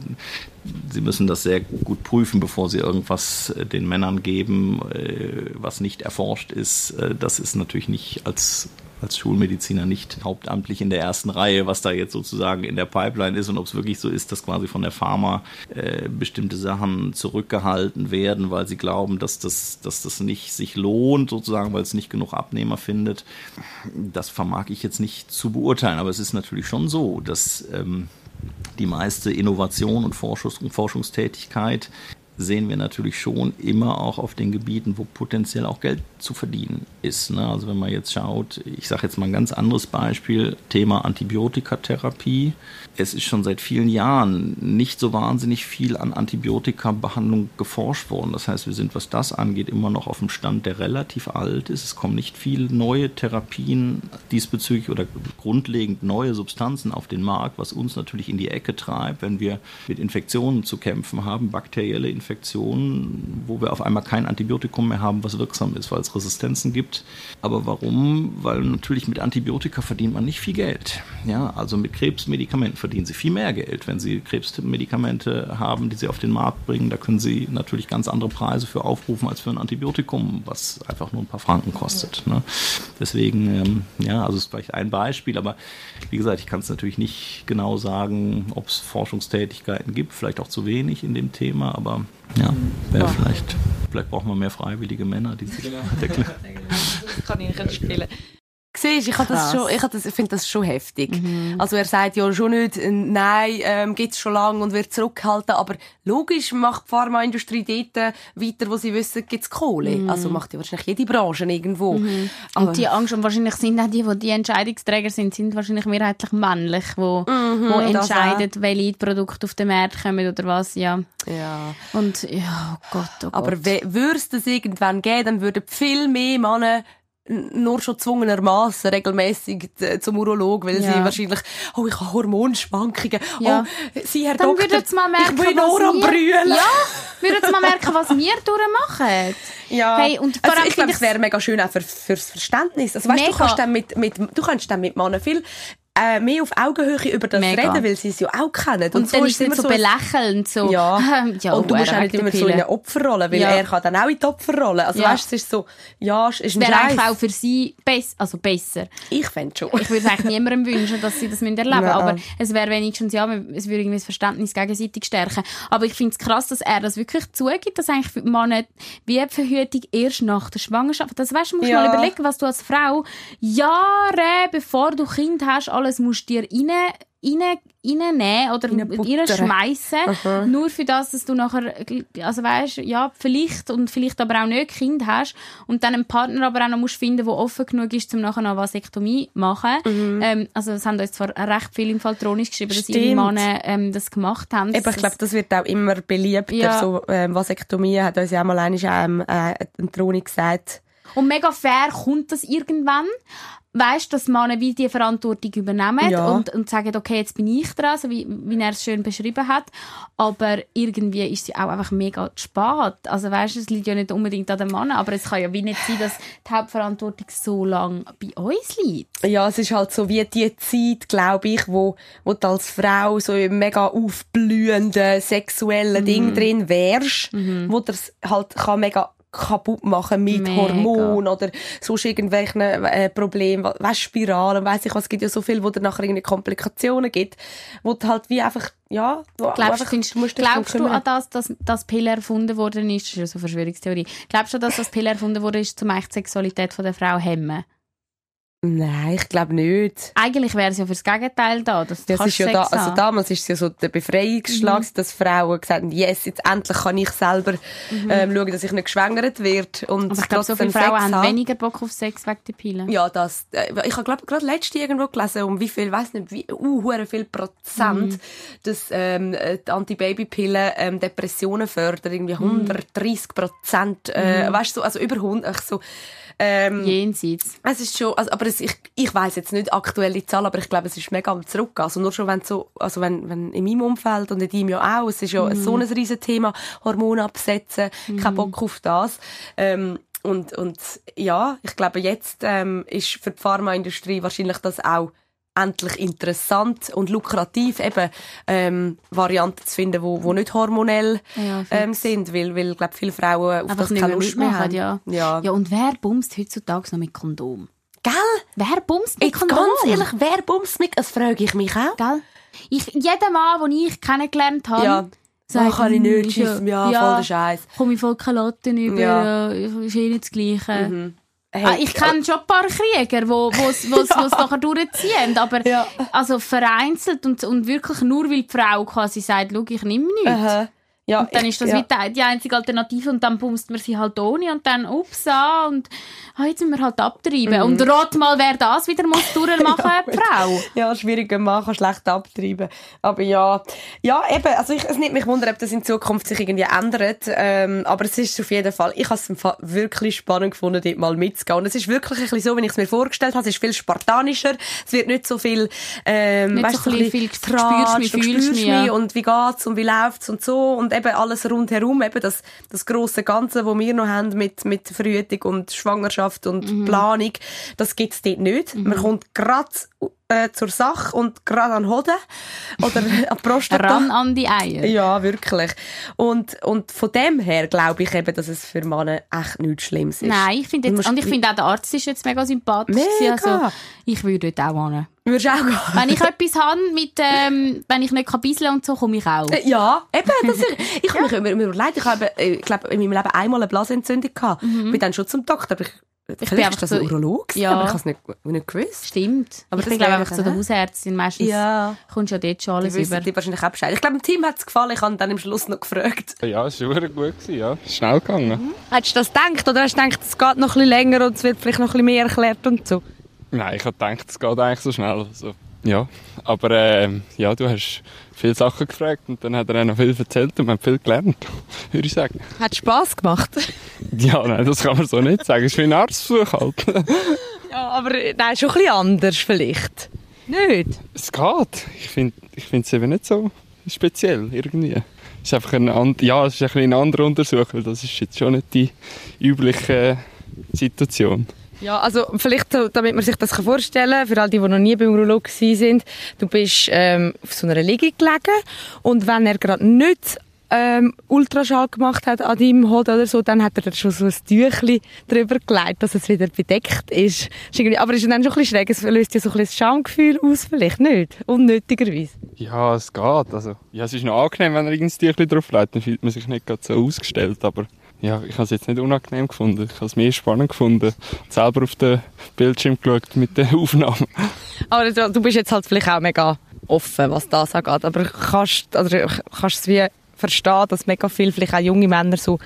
Sie müssen das sehr gut prüfen, bevor Sie irgendwas äh, den Männern geben, äh, was nicht erforscht ist. Äh, das ist natürlich nicht als als Schulmediziner nicht hauptamtlich in der ersten Reihe, was da jetzt sozusagen in der Pipeline ist und ob es wirklich so ist, dass quasi von der Pharma äh, bestimmte Sachen zurückgehalten werden, weil sie glauben, dass das, dass das nicht sich lohnt, sozusagen, weil es nicht genug Abnehmer findet. Das vermag ich jetzt nicht zu beurteilen, aber es ist natürlich schon so, dass ähm, die meiste Innovation und Forschungs Forschungstätigkeit sehen wir natürlich schon immer auch auf den Gebieten, wo potenziell auch Geld zu verdienen ist. Ne? Also wenn man jetzt schaut, ich sage jetzt mal ein ganz anderes Beispiel, Thema Antibiotikatherapie. Es ist schon seit vielen Jahren nicht so wahnsinnig viel an Antibiotikabehandlung geforscht worden. Das heißt, wir sind, was das angeht, immer noch auf dem Stand, der relativ alt ist. Es kommen nicht viele neue Therapien diesbezüglich oder grundlegend neue Substanzen auf den Markt, was uns natürlich in die Ecke treibt, wenn wir mit Infektionen zu kämpfen haben, bakterielle Infektionen, wo wir auf einmal kein Antibiotikum mehr haben, was wirksam ist, weil es Resistenzen gibt. Aber warum? Weil natürlich mit Antibiotika verdient man nicht viel Geld. Ja, also mit Krebsmedikamenten verdienen sie viel mehr Geld. Wenn sie Krebsmedikamente haben, die sie auf den Markt bringen, da können sie natürlich ganz andere Preise für aufrufen als für ein Antibiotikum, was einfach nur ein paar Franken kostet. Ne? Deswegen, ähm, ja, also ist vielleicht ein Beispiel, aber wie gesagt, ich kann es natürlich nicht genau sagen, ob es Forschungstätigkeiten gibt, vielleicht auch zu wenig in dem Thema, aber ja, wäre ja. vielleicht, vielleicht braucht man mehr freiwillige Männer, die sich genau. das kann ich nicht spielen. Siehst, ich, das schon, ich das, finde das schon heftig. Mhm. Also er sagt ja schon nicht, äh, nein, ähm, gibt's schon lange und wird zurückhalten, aber logisch macht die Pharmaindustrie dort weiter, wo sie wissen, gibt's Kohle. Mhm. Also macht ja wahrscheinlich jede Branche irgendwo. Mhm. Und die Angst, und wahrscheinlich sind auch die, die die Entscheidungsträger sind, sind wahrscheinlich mehrheitlich männlich, wo, mhm, wo entscheiden, welche Produkte auf den Markt kommen oder was, ja. Ja. Und, ja, oh Gott, oh Gott. Aber würde es das irgendwann geben, dann würden viel mehr Männer nur schon zwungenermaßen regelmäßig zum Urolog, weil ja. sie wahrscheinlich, oh, ich habe Hormonschwankungen. Ja. Oh, Sie, Herr Dann Doktor, mal merken, ich bin nur am Brüllen. Ja, würden mal merken, was wir durchmachen. Ja. Hey, und also ich glaube, es wäre mega schön auch für, fürs Verständnis. Also, weißt, du kannst dann mit, mit, du kannst dann mit Männern viel äh, mehr auf Augenhöhe über das Mega. reden, weil sie es ja auch kennen. Und, und so dann ist es immer so belächelnd, so. Ja. ja und du musst auch nicht immer so in eine Opferrolle, weil ja. er kann dann auch in die Opferrolle. Also ja. weißt, es ist so, ja, es ist ein Wäre eigentlich auch für sie bess also besser. Ich fände schon. Ich würde eigentlich niemandem wünschen, dass sie das erleben müssen, aber es wäre wenigstens, ja, es würde irgendwie das Verständnis gegenseitig stärken. Aber ich finde es krass, dass er das wirklich zugibt, dass eigentlich für Männer wie die Verhütung erst nach der Schwangerschaft, das weißt, du musst ja. mal überlegen, was du als Frau Jahre bevor du Kind hast, alles musst dir rein, rein, reinnehmen oder reinschmeißen. Nur für das, dass du nachher, also weißt, ja, vielleicht und vielleicht aber auch nicht Kind hast und dann einen Partner aber auch noch musst finden, der offen genug ist, um nachher eine Vasektomie zu machen. Mhm. Ähm, also es haben uns zwar recht viel im Fall Tronisch geschrieben, Stimmt. dass ihre Männer ähm, das gemacht haben. Eben, ich glaube, das wird auch immer beliebter. Ja. So, ähm, Vasektomie hat uns ja auch mal ähm, äh, ein Troni gesagt, Und mega fair kommt das irgendwann. Weißt, dass Männer wie die Verantwortung übernehmen Ja. und, und sagen, okay, jetzt bin ich dran, so wie, wie er es schön beschrieben hat. Aber irgendwie ist sie auch einfach mega spät. Also weißt, es liegt ja nicht unbedingt an den Mann, aber es kann ja wie nicht sein, dass die Hauptverantwortung so lange bei uns liegt. Ja, es ist halt so wie die Zeit, glaube ich, wo, wo du als Frau so im mega aufblühenden sexuellen Mhm. Ding drin wärst, wo das halt kann mega kaputt machen mit Mega. Hormonen oder sonst irgendwelchen äh, Problemen, we- weißt Spiralen, weiss ich was, es gibt ja so viel, wo dann nachher irgendwie Komplikationen gibt, wo du halt wie einfach, ja, Glaubst, einfach, findest, du musst glaubst du an das, dass das Pille erfunden worden ist? Das ist ja so eine Verschwörungstheorie. Glaubst du, dass das Pille erfunden worden ist, um eigentlich die Sexualität von der Frau hemmen? Nein, ich glaube nicht. Eigentlich wäre es ja fürs Gegenteil da. Dass Das ist ja da, also haben. damals ist es ja so der Befreiungsschlag, dass Frauen gesagt haben, yes, jetzt endlich kann ich selber ähm, schauen, dass ich nicht geschwängert werde und Aber ich glaube, so viele Frauen Sex haben habe. weniger Bock auf Sex wegen der Pille. Ja, das, äh, ich habe glaube gerade letzte irgendwo gelesen, um wie viel, weiß nicht, wie, uh, viel Prozent, dass ähm, äh, die Antibabypille ähm, Depressionen fördern, irgendwie 130 Prozent, äh, weißt du, so, also über 100, ach so, ähm, Jenseits. es ist schon, also, aber es, ich, ich weiß jetzt nicht aktuelle Zahl, aber ich glaube, es ist mega am Zurückgehen. Also nur schon, wenn so, also wenn, wenn in meinem Umfeld und in deinem ja auch, es ist ja so ein riesen Thema, Hormone absetzen, kein Bock auf das. Ähm, und, und ja, ich glaube, jetzt ähm, ist für die Pharmaindustrie wahrscheinlich das auch endlich interessant und lukrativ, eben ähm, Varianten zu finden, wo, wo nicht hormonell Ja, ähm, sind, weil, weil glaube viele Frauen auf Einfach das keine Lust mehr haben. ja. ja. Ja, und wer bumst heutzutage noch mit Kondom? Gell? Wer bumst mit Kondom? ganz ehrlich, wer bumst mit? Das frage ich mich auch. Gell? Ich, jeder Mann, den ich kennengelernt habe, Ja. sagt, kann ich «Hm, nicht, ist schiss, ja, voll der Scheiß. Komme ich voll keine Latten über, Ja. ja. ist eh nicht das Gleiche. Hey, Ah, ich kenne schon ein paar Krieger, wo wo's, wo's, wo's nachher durchziehen, aber Ja. also vereinzelt und, und wirklich nur, weil die Frau quasi sagt, schau, ich nehme nichts. Aha. Ja, Und dann ich- ist das ja. wie die, einzige Alternative und dann pumpst man sie halt ohne und dann ups an und ah, jetzt müssen wir halt abtreiben. Mhm. Und rat mal, wer das wieder muss durchmachen, die Frau. Ja, schwieriger Mann kann schlecht abtreiben. Aber ja, ja, eben, also ich, es nimmt mich wunder, ob das in Zukunft sich irgendwie ändert. Ähm, aber es ist auf jeden Fall, ich habe es wirklich spannend gefunden, dort mal mitzugehen. Und es ist wirklich ein bisschen so, wie ich es mir vorgestellt habe. Es ist viel spartanischer. Es wird nicht so viel, ähm, Nicht weißt so du, ein bisschen viel spürst mich, fühlst mich, ja. und wie geht's und wie läuft's und so. Und eben alles rundherum, eben das, das grosse Ganze, wo wir noch haben mit, mit Verhütung und Schwangerschaft und Mhm. Planung, das gibt's dort nicht. Man kommt grad äh, zur Sache und gerade an den Hoden oder an die Prostata. Ran an die Eier. Ja, wirklich. Und, und von dem her glaube ich eben, dass es für Männer echt nichts Schlimmes ist. Nein, ich finde und ich finde auch der Arzt ist jetzt mega sympathisch. Mega. Also, ich würde dort auch hin. Würdest auch gehen? Wenn ich etwas habe mit, ähm, wenn ich nicht kann bisseln und so, komme ich auch. Äh, Ja, eben. Das ist, ich habe mich immer, immer ich habe, äh, ich glaube, in meinem Leben einmal eine Blasenentzündung gehabt. Bin dann schon zum Doktor. Aber ich, vielleicht bin ist das ein so- Urolog, Ja. aber ich habe es nicht, nicht gewusst. Stimmt. Aber ich das glaube einfach zu der dann, Hausärztin. Meistens Ja. kommst du ja dort schon Die alles wissen über. die wahrscheinlich auch Bescheid. Ich glaube, dem Team hat es gefallen. Ich habe dann am Schluss noch gefragt. Ja, es war gut, gewesen, ja. Schnell gegangen. Hättest du das gedacht oder hast du gedacht, es geht noch ein bisschen länger und es wird vielleicht noch ein bisschen mehr erklärt und so? Nein, ich habe gedacht, es geht eigentlich so schnell. Also, ja, aber ähm, ja, du hast viele Sachen gefragt und dann hat er auch noch viel erzählt und wir haben viel gelernt, würde ich sagen. Hat Spass gemacht? Ja, nein, das kann man so nicht sagen. Es ist wie ein Arztbesuch halt. ja, aber äh, nein, schon ein bisschen anders vielleicht. Nicht? es geht. Ich finde ich es eben nicht so speziell irgendwie. Es ist einfach ein and ja, es ist ein bisschen eine andere Untersuchung, weil das ist jetzt schon nicht die übliche Situation. Ja, also vielleicht, damit man sich das vorstellen kann, für all die, die noch nie beim Urolog sind, du bist ähm, auf so einer Liege gelegen und wenn er gerade nicht ähm, Ultraschall gemacht hat an deinem Hod oder so, dann hat er da schon so ein Tüchli drüber gelegt, dass es wieder bedeckt ist. ist aber es ist dann schon ein bisschen schräg, es löst ja so ein bisschen das Schamgefühl aus, vielleicht nicht, unnötigerweise. Ja, es geht. Also, ja, es ist noch angenehm, wenn er irgendein Tüchlein drauflegt, dann fühlt man sich nicht gerade so ausgestellt, aber ja, ich habe es jetzt nicht unangenehm gefunden. Ich habe es mehr spannend gefunden. Selber auf den Bildschirm geschaut mit den Aufnahmen. Aber du, du bist jetzt halt vielleicht auch mega offen, was das angeht. Aber kannst, also, kannst es wie verstehen, dass mega viele, vielleicht auch junge Männer so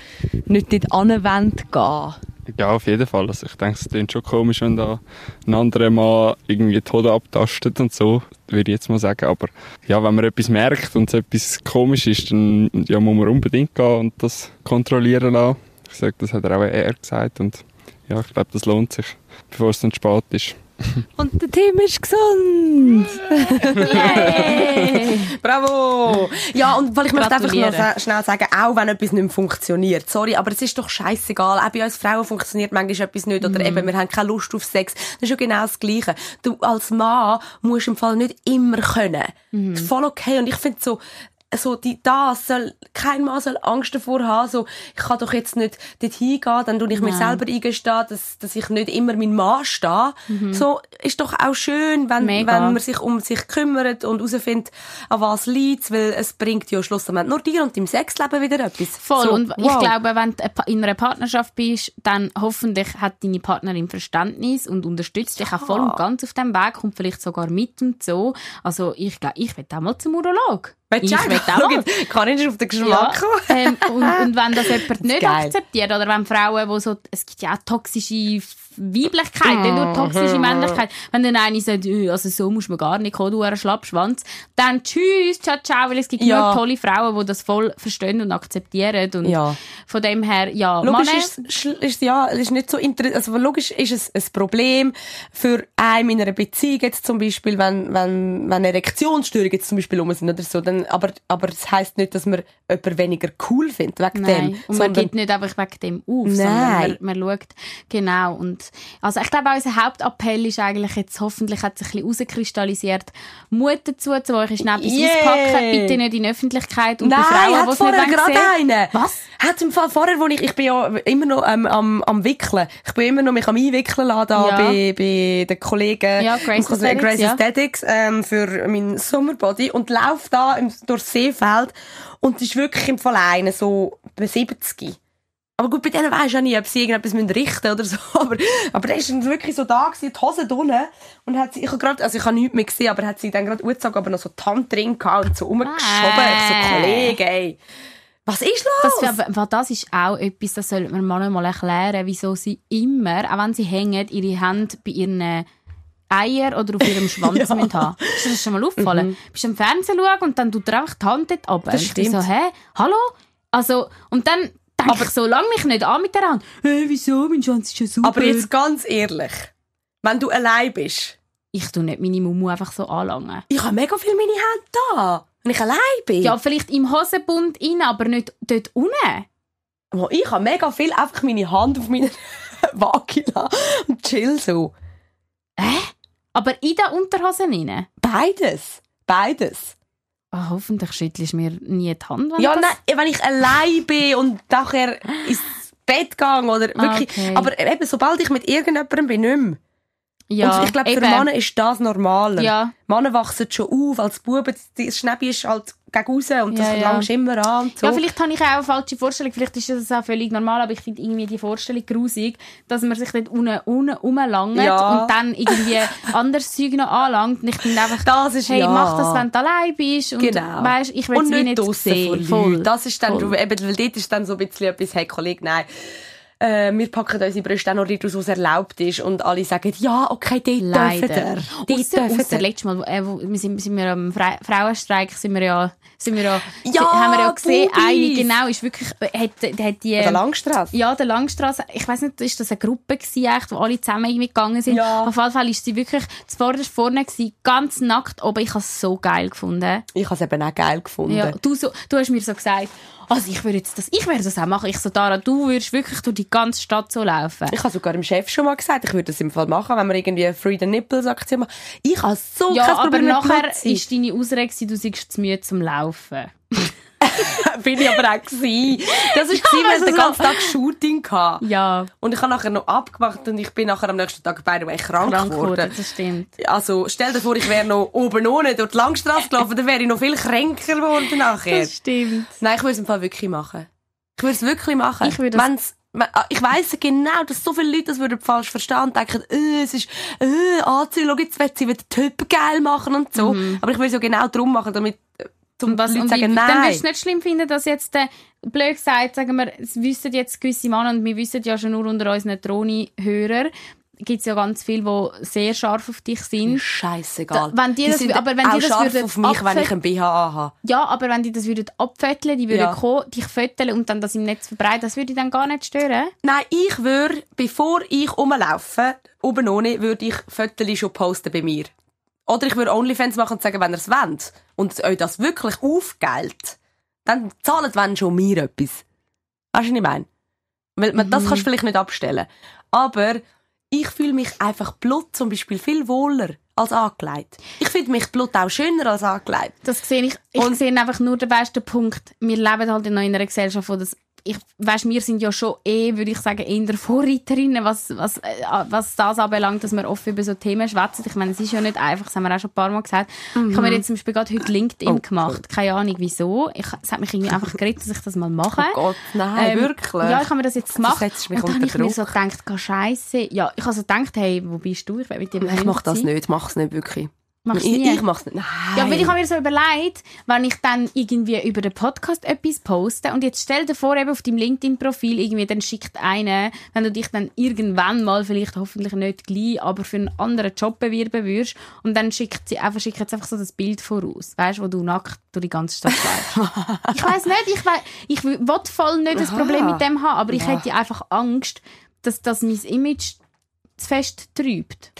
nicht dort anwenden gehen? Ja, auf jeden Fall. Also ich denke, es klingt schon komisch, wenn da ein anderer Mann irgendwie Hoden abtastet und so, würde ich jetzt mal sagen. Aber ja, wenn man etwas merkt und es etwas komisch ist, dann ja, muss man unbedingt gehen und das kontrollieren lassen. Ich sage, das hat er auch er gesagt und ja, ich glaube, das lohnt sich, bevor es dann spät ist. Und der Tim ist gesund. Bravo! Ja, und weil ich möchte einfach noch schnell sagen, auch wenn etwas nicht funktioniert. Sorry, aber es ist doch scheißegal. Auch bei uns Frauen funktioniert manchmal etwas nicht. Oder eben, wir haben keine Lust auf Sex. Das ist ja genau das Gleiche. Du als Mann musst im Fall nicht immer können. Ist voll okay. Und ich finde so, so die, das soll, kein Mann soll Angst davor haben, so, ich kann doch jetzt nicht dort hingehen, dann tue ich mir selber eingestehen, dass, dass ich nicht immer mein Mann stehe. So, ist doch auch schön, wenn, Mega. wenn man sich um sich kümmert und herausfindet, an was liegt weil es bringt ja schlussendlich nur dir und deinem Sexleben wieder etwas. Voll. So, und ich wow. glaube, wenn du in einer Partnerschaft bist, dann hoffentlich hat deine Partnerin Verständnis und unterstützt dich auch voll und ganz auf dem Weg, kommt vielleicht sogar mit und so. Also ich glaube, ich will auch mal zum Urolog. Ich auch? mal. Karin ist auf den Ja, Geschmack gekommen. ähm, und, und wenn das jemand nicht geil. akzeptiert, oder wenn Frauen, wo so, es gibt ja auch toxische Weiblichkeit, nicht nur toxische Männlichkeit. Wenn dann eine sagt, «Äh, also so muss man gar nicht kommen, du ein Schlappschwanz, dann tschüss, ciao, ciao, weil es gibt Ja. nur tolle Frauen, die das voll verstehen und akzeptieren. Und Ja. von dem her, ja, Logisch Männer- ist, ist ja, ist nicht so interessant, also logisch ist es ein Problem für einen in einer Beziehung jetzt zum Beispiel, wenn, wenn, wenn Erektionsstörungen jetzt zum Beispiel rum sind oder so, dann, aber, aber das heisst nicht, dass man jemanden weniger cool findet wegen Nein. dem. Und man gibt nicht einfach wegen dem auf, Nein. sondern man, man schaut genau. Und, also ich glaube, unser Hauptappell ist eigentlich jetzt, hoffentlich hat sich ein bisschen herauskristallisiert, Mut dazu, zu euch ist etwas Yay. auspacken, bitte nicht in die Öffentlichkeit und Nein, bei Frauen, hat die es vorher nicht gerade einen. Was? Hat im Fall vorher, wo ich, ich bin ja immer noch ähm, am, am Wickeln. Ich bin immer noch mich am Einwickeln lassen, da Ja. bei, bei den Kollegen. Ja, Grace Aesthetics, Grace ja. Aesthetics, ähm, für meinen Sommerbody und laufe da durchs Seefeld und es ist wirklich im Fall einer so bei 70. Aber gut, bei denen weisst du ja nie, ob sie irgendetwas müssen richten oder so. Aber, aber der ist wirklich so da gewesen, die Hose drinnen. Und hat sie, ich habe gerade, also ich habe nichts mehr gesehen, aber hat sie dann gerade angezogen, aber noch so die Hand drin gehabt und so rumgeschoben. Ich so, Äh. Kollege, ey. Was ist los? Das, weil das ist auch etwas, das sollte man manchmal erklären, wieso sie immer, auch wenn sie hängen, ihre Hände bei ihren Eier oder auf ihrem Schwanz Ja. müssen haben. Ist dir das schon mal aufgefallen? Bist du im Fernsehen schauen und dann tut er einfach die Hand dort runter. Das stimmt. so, hä? Hallo? Also, und dann denke ich so, lang mich nicht an mit der Hand. Hä, wieso? Mein Schwanz ist ja super. Aber jetzt ganz ehrlich, wenn du allein bist, ich tu nicht meine Mumu einfach so anlangen. ich habe mega viel meine Hände da, wenn ich allein bin. Ja, vielleicht im Hosenbund rein, aber nicht dort unten. Oh, ich habe mega viel einfach meine Hand auf meiner Vagina und chill so. Aber in den Hosen rein. Beides. Beides. Ah, hoffentlich schüttelst du mir nie die Hand, wenn Ja, nein, wenn ich allein bin und nachher ins Bett gehe oder wirklich. Okay. Aber eben, sobald ich mit irgendjemandem bin, nicht mehr. Ja, und ich glaube, für. Männer ist das normaler. Ja. Männer wachsen schon auf, als Buben, das Schnäppi ist halt gegen raus und das Ja, ja. langst immer an so. Ja, vielleicht habe ich auch eine falsche Vorstellung. Vielleicht ist das auch völlig normal, aber ich finde irgendwie die Vorstellung grusig, dass man sich dort unten, unten rumlangt Ja. und dann irgendwie anderes Zeug noch anlangt. Und ich finde einfach, Das ist hey, ja. mach das, wenn du allein bist. Und Genau. Weißt, ich will es nicht nicht sehen. Voll. Das ist dann, Voll. eben, weil dort ist dann so ein bisschen etwas, hey Kollege, nein, äh, wir packen unsere Brüste auch noch aus, was erlaubt ist. Und alle sagen, ja, okay, dort Leider. dürfen. Dort Ausser, dürfen ausser letztes Mal, äh, wo, wir sind, sind wir am Fre Frauenstreik, sind wir ja, sind wir ja, Ja, haben wir ja gesehen, Bubis. eine, genau, ist wirklich, hat, hat die, Der Langstrasse. Ja, der Langstrasse. Ich weiß nicht, ist das eine Gruppe gewesen, echt, wo alle zusammen irgendwie gegangen sind? Ja. Auf jeden Fall ist sie wirklich zuvorderst vorne gewesen, ganz nackt oben. Ich habe es so geil gefunden. Ich habe es eben auch geil gefunden. Ja, du, so, du hast mir so gesagt, also ich würde jetzt das, ich werde das auch machen. Ich so, Dara, du würdest wirklich durch die ganze Stadt so laufen. Ich habe sogar dem Chef schon mal gesagt, ich würde das im Fall machen, wenn wir irgendwie eine Free the Nipples Aktion machen. Ich habe so ja, kein aber Problem mit nachher ist deine Ausrede, du seist zu müde zum Laufen. bin ich aber auch gewesen. Das war, ja, weil also ich den ganzen Tag Shooting hatte. Ja, Und ich habe nachher noch abgemacht und ich bin nachher am nächsten Tag by the way krank, krank geworden. das stimmt. Also, stell dir vor, ich wäre noch oben ohne durch die Langstrasse gelaufen, dann wäre ich noch viel kränker geworden nachher. Das stimmt. Nein, ich würde es im Fall wirklich machen. Ich würde es wirklich machen. Ich würde es- ah, ich weiss genau, dass so viele Leute das würden falsch verstehen und denken, äh, es ist, äh, anziehen, schau, jetzt will sie wieder Hüppe geil machen und so. Aber ich will es ja genau darum machen, damit, äh, zum was, Leute sagen, wie, dann nein. würdest du nicht schlimm finden, dass jetzt, äh, blöd gesagt, sagen wir, es wissen jetzt gewisse Männer, und wir wissen ja schon nur unter unseren Troni-Hörer, gibt es ja ganz viele, die sehr scharf auf dich sind. Scheißegal. Da- wenn die das- sind aber wenn die das scharf würden auf mich, wenn ich ein BH habe. Ja, aber wenn die das würden abfetteln, die würden Ja. kommen, dich föteln und dann das im Netz verbreiten, das würde dich dann gar nicht stören. Nein, ich würde, bevor ich rumlaufe, oben ohne, würde ich Fotos schon posten bei mir. Oder ich würde Onlyfans machen und sagen, wenn ihr es wollt und euch das wirklich aufgeilt, dann zahlt wenn schon mir etwas. Weißt du, was ich meine? Weil man, das kannst du vielleicht nicht abstellen. Aber ich fühle mich einfach Blut zum Beispiel viel wohler als angelegt. Ich finde mich Blut auch schöner als angelegt. Das sehe ich. Ich sehe einfach nur den besten Punkt. Wir leben halt in einer Gesellschaft, wo das ich, weißt, wir sind ja schon eh, würde ich sagen, eher der Vorreiterinnen, was, was, äh, was das anbelangt, dass wir oft über so Themen schwätzen. Ich meine, es ist ja nicht einfach, das haben wir auch schon ein paar Mal gesagt. Ich habe mir jetzt zum Beispiel gerade heute LinkedIn Mhm. Oh, gemacht. Keine Ahnung wieso. Ich, es hat mich irgendwie einfach geredet, dass ich das mal mache. Oh Gott, nein, Ähm, wirklich? Ja, ich habe mir das jetzt gemacht. mich und dann habe ich mir so Druck. gedacht, Scheiße. Ja, ich habe so gedacht, hey, wo bist du? Ich will mit dir ich mache das nicht, mach's nicht wirklich. Machst ich, nie? ich mach's nicht. Nein. Ja, weil ich habe mir so überlegt, wenn ich dann irgendwie über den Podcast etwas poste und jetzt stell dir vor, eben auf deinem LinkedIn-Profil irgendwie, dann schickt einer, wenn du dich dann irgendwann mal, vielleicht hoffentlich nicht gleich, aber für einen anderen Job bewerben würdest und dann schickt sie einfach, schickt jetzt einfach so das Bild voraus, weißt, wo du nackt durch die ganze Stadt läufst. ich weiß nicht, ich weiß, ich will voll nicht das. Problem mit dem haben, aber ich Ja. hätte einfach Angst, dass das mein Image zu fest trübt.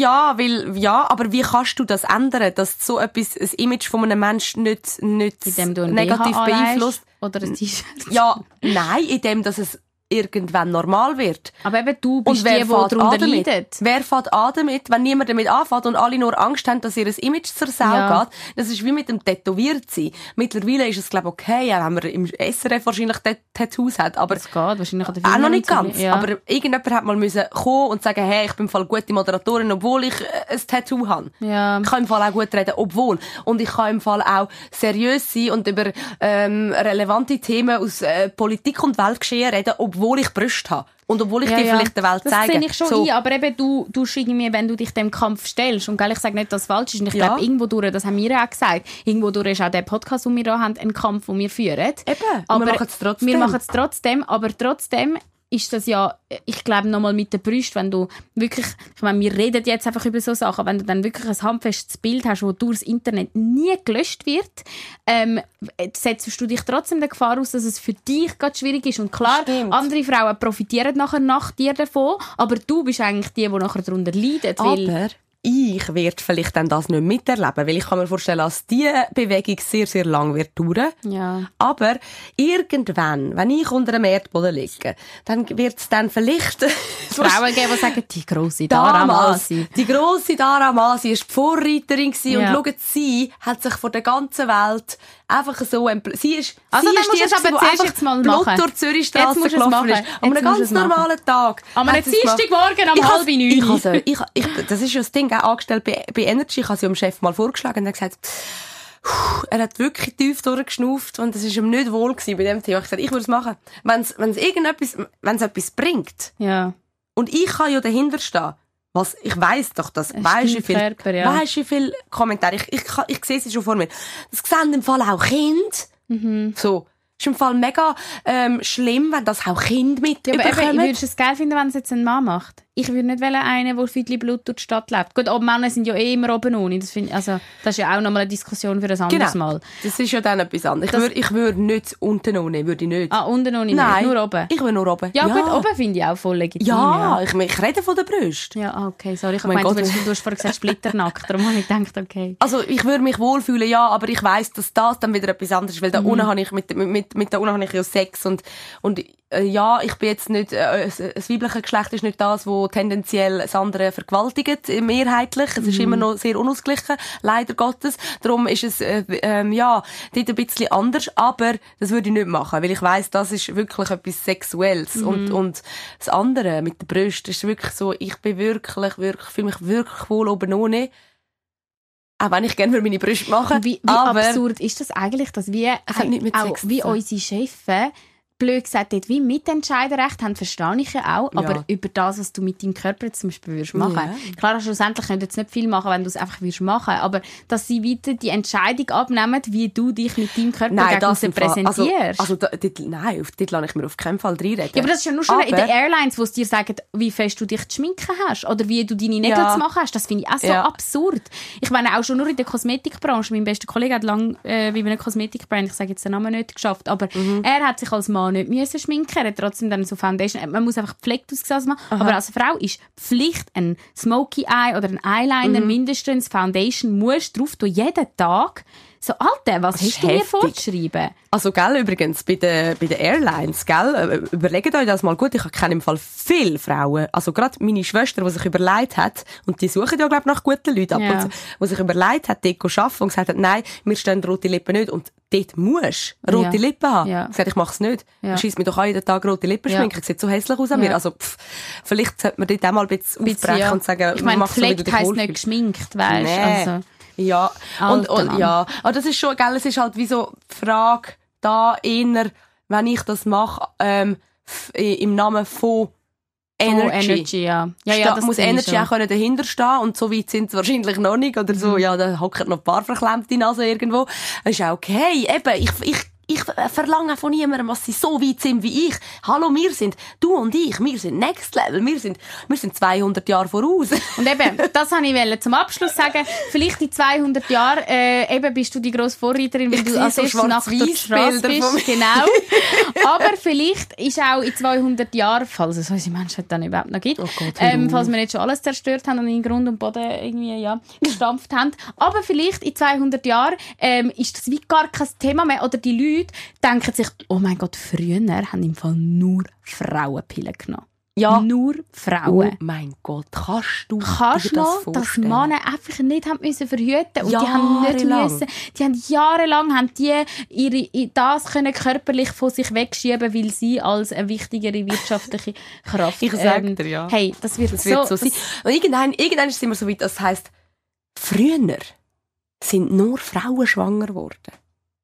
Ja, weil, ja, aber wie kannst du das ändern, dass so etwas, ein Image von einem Menschen nicht, nicht negativ BH beeinflusst? Oder ein T-Shirt. Ja, nein, indem, dass es irgendwann normal wird. Aber eben du bist Und wer die, die darunter damit? leidet. Wer fährt an damit, wenn niemand damit anfängt und alle nur Angst haben, dass ihr Image zur Sau Ja. geht? Das ist wie mit dem Tätowiertsein. Mittlerweile ist es, glaube ich, okay, auch wenn man im SRF wahrscheinlich Tat- Tattoos hat, aber Das geht, wahrscheinlich an auch noch nicht ganz. Ja. Aber irgendjemand hat mal müssen kommen und sagen, hey, ich bin im Fall gute Moderatorin, obwohl ich äh, ein Tattoo habe. Ja. Ich kann im Fall auch gut reden, obwohl. Und ich kann im Fall auch seriös sein und über ähm, relevante Themen aus äh, Politik und Weltgeschehen reden, obwohl ich Brüste habe. Und obwohl ich ja, die ja. vielleicht der Welt das zeige. sehe ich schon So. ein, aber eben du, du irgendwie, wenn du dich dem Kampf stellst, und gell, ich sage nicht, dass es falsch ist, und ich Ja. glaube, irgendwo durch, das haben wir auch gesagt, irgendwo durch ist auch der Podcast, den wir da haben, ein Kampf, den wir führen. Eben, und aber wir machen es trotzdem. Wir machen es trotzdem, aber trotzdem ist das ja, ich glaube, nochmal mit der Brust, wenn du wirklich, ich meine, wir reden jetzt einfach über so Sachen, wenn du dann wirklich ein handfestes Bild hast, das durchs Internet nie gelöscht wird, ähm, setzt du dich trotzdem der Gefahr aus, dass es für dich gerade schwierig ist. Und klar, Stimmt. andere Frauen profitieren nachher nach dir davon, aber du bist eigentlich die, die nachher darunter leiden. Weil, Aber ich werde vielleicht dann das nicht miterleben, weil ich kann mir vorstellen, dass diese Bewegung sehr, sehr lang wird dauern. ja. Aber irgendwann, wenn ich unter dem Erdboden liege, dann wird es dann vielleicht Frauen geben, die sagen, die grosse Dara Masi. die grosse Dara Masi ist die Vorreiterin Ja. und schaut, sie hat sich von der ganzen Welt einfach so, empl- sie ist, Also sie dann ist es die, aber die zuerst einfach jetzt mal machen. durch die gelaufen machen. ist. An einem ganz normalen Tag. An einem. Dienstagmorgen um Ich halb neun. Ich, ich, ich, das ist ja das Ding, auch angestellt bei, bei Energy. Ich habe sie dem Chef mal vorgeschlagen und er hat gesagt, «Puh, er hat wirklich tief durchgeschnauft und es ist ihm nicht wohl gewesen bei dem Thema. Ich habe gesagt, ich würde es machen. Wenn es irgendetwas, wenn es etwas bringt Ja. und ich kann ja dahinter stehen, was, ich weiss doch, das Ein weisst wie viel, ja. weisst wie viel Kommentare, ich, ich, kann- ich sehe sie schon vor mir. Das sehen im Fall auch Kind. Mhm. So. Ist im Fall mega, ähm, schlimm, wenn das auch Kind mit Ja, aber eben, würdest du es geil finden, wenn es jetzt ein Mann macht? Ich würde nicht wollen, einen, der viel Blut durch die Stadt lebt. Gut, aber Männer sind ja eh immer oben ohne. Das, find, also, das ist ja auch nochmal eine Diskussion für ein anderes Genau. Mal. Das ist ja dann etwas anderes. Ich würde, ich würde nicht unten ohne, würde ich nicht. Ah, unten ohne Nein. nicht, nur oben. Ich will nur oben. Ja, gut, oben finde ich auch voll legitim. Ja, Ich, ich rede von der Brust. Ja, ah, okay, sorry. Ich Mein Gott. du, du hast vorhin gesagt splitternackt. Darum habe ich gedacht, okay. Also ich würde mich wohlfühlen, ja, aber ich weiss, dass das dann wieder etwas anderes ist, weil da Mhm. unten habe ich mit, mit, mit, da unten habe ich ja Sex und, und ja, ich bin jetzt nicht, äh, das das weibliche Geschlecht ist nicht das, wo tendenziell das andere vergewaltigt, äh, mehrheitlich. Es ist Mhm. immer noch sehr unausgeglichen, leider Gottes. Darum ist es, äh, ähm, ja, dort ein bisschen anders, aber das würde ich nicht machen, weil ich weiss, das ist wirklich etwas Sexuelles Mhm. und, und das andere mit der Brust ist wirklich so, ich bin wirklich, wirklich, fühle mich wirklich wohl oben ohne. Auch wenn ich gerne meine Brüste machen Wie, wie aber absurd ist das eigentlich, dass wir auch wie unsere Chefs blöd gesagt dort wie Mitentscheiderrecht haben, verstehe ich ja auch. Aber Ja. über das, was du mit deinem Körper zum Beispiel würdest machen. Ja. Klar, schlussendlich könnt ihr jetzt nicht viel machen, wenn du es einfach würdest machen. Aber dass sie weiter die Entscheidung abnehmen, wie du dich mit deinem Körper gegen aussen im Fall- präsentierst. Also, also da, dort, nein, auf dort lasse ich mir auf keinen Fall reinreden. Ja, aber das ist ja nur schon Aber- in den Airlines, wo sie dir sagen, wie fest du dich zu schminken hast oder wie du deine Nägel Ja. zu machen hast. Das finde ich auch so Ja. absurd. Ich meine, auch schon nur in der Kosmetikbranche. Mein bester Kollege hat lange äh, bei einer Kosmetikbrand, ich sage jetzt den Namen nicht, geschafft, aber Mhm. er hat sich als Mann nicht müssen schminken. Er hat trotzdem dann so Foundation. Man muss einfach gepflegt aussehen als Mann. Aber als Frau ist Pflicht ein Smoky Eye oder ein Mhm. Eyeliner, mindestens Foundation, musst drauf tun, jeden Tag. So, Alter, was hast du mir heftig. vorgeschrieben? Also, gell, übrigens, bei den, bei den Airlines, gell, äh, überlegt euch das mal gut. Ich kenne im Fall viele Frauen, also gerade meine Schwester, die sich überlegt hat, und die suchen ja, glaube nach guten Leuten ab Ja. und die sich überlegt hat, dort zu arbeiten und gesagt hat, nein, mir stehen rote Lippen nicht. Und dort musst du rote Ja. Lippen haben. Ja. Ich gesagt, ich mache es nicht. Ja. Ich schieße mir doch auch jeden Tag rote Lippen Ja. schminken. Ich sieht so hässlich aus an mir. Ja. Also, pff, vielleicht sollte man dort auch mal ein bisschen Bisschen, aufbrechen ja. und sagen, ich meine, mach so, du heisst nicht geschminkt, weißt Nee. Also, Ja, und, und ja, aber das ist schon, gell, es ist halt wie so die Frage da eher, wenn ich das mache, ähm, im Namen von Energy. Energy, ja. Ja, ja, das muss Energy auch können dahinter stehen und so weit sind sie wahrscheinlich noch nicht oder so, ja, da hocken noch ein paar verklemmte Nase irgendwo. Das ist auch okay, eben, ich, ich, ich verlange von niemandem, dass sie so weit sind wie ich. Hallo, wir sind, du und ich, wir sind Next Level, wir sind, wir sind 200 Jahre voraus. Und eben, das wollte ich zum Abschluss sagen. Vielleicht in 200 Jahren, äh, eben bist du die grosse Vorreiterin, weil Ich du als so erstes durch die Straße bist. Genau. Aber vielleicht ist auch in 200 Jahren, falls es unsere Menschheit dann überhaupt noch gibt, Oh Gott, ähm, falls wir nicht schon alles zerstört haben und in Grund und Boden irgendwie, ja, gestampft haben. Aber vielleicht in 200 Jahren, ähm, ist das wie gar kein Thema mehr. Oder die Leute denken sich, oh mein Gott, früher haben im Fall nur Frauenpillen genommen. Ja. Nur Oh Frauen. mein Gott, kannst du Kannst dir das du das, dass? Männer einfach nicht haben müssen verhüten und die haben nicht Jahrelang. müssen, die haben jahrelang haben die ihre, das können körperlich von sich wegschieben, weil sie als eine wichtigere wirtschaftliche Kraft. Ich sag dir, ja. Hey, das wird, Das wird so, so, sein. Und irgendwann, irgendwann ist es immer so weit, das heisst, früher sind nur Frauen schwanger geworden.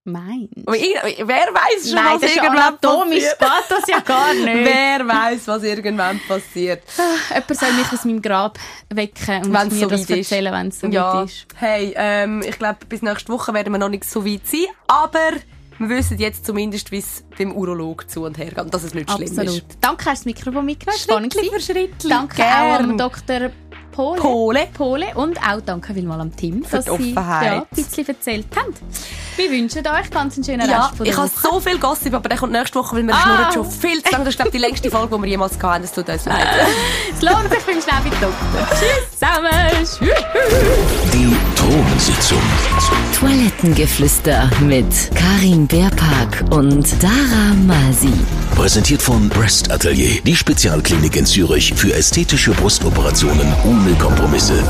Mein. Und irgend- Wer weiß schon, Nein, was irgendwann passiert? geht das ja gar nicht. Wer weiß, was irgendwann passiert. Jemand soll mich aus meinem Grab wecken und Wenn's mir so das erzählen, wenn es so ja, weit ist. hey, ähm, ich glaube, bis nächste Woche werden wir noch nicht so weit sein, aber wir wissen jetzt zumindest, wie es beim Urolog zu und her geht und dass es nicht schlimm Absolut. ist. Danke, hast du das Mikrofon mitgenommen. Schrittli für Schrittli. Danke Gern. auch am Dr. Pole. Pole. Pole. Und auch danke vielmals am Team, Für dass Sie ja, ein bisschen erzählt haben. Wir wünschen euch ganz einen schönen Ja, Rest von der ich habe Woche. so viel Gossip, aber der kommt nächste Woche, weil wir Ah. schnurren schon viel zu lange. Das ist, glaube ich, die längste Folge, die wir jemals hatten. Es tut uns leid. Es lohnt sich beim Schnäppi Doktor. Tschüss zusammen. Tschüss. Die Thronsitzung. Toilettengeflüster mit Karin Beerpark und Dara Masi. Präsentiert von Breast Atelier, die Spezialklinik in Zürich für ästhetische Brustoperationen ohne Kompromisse.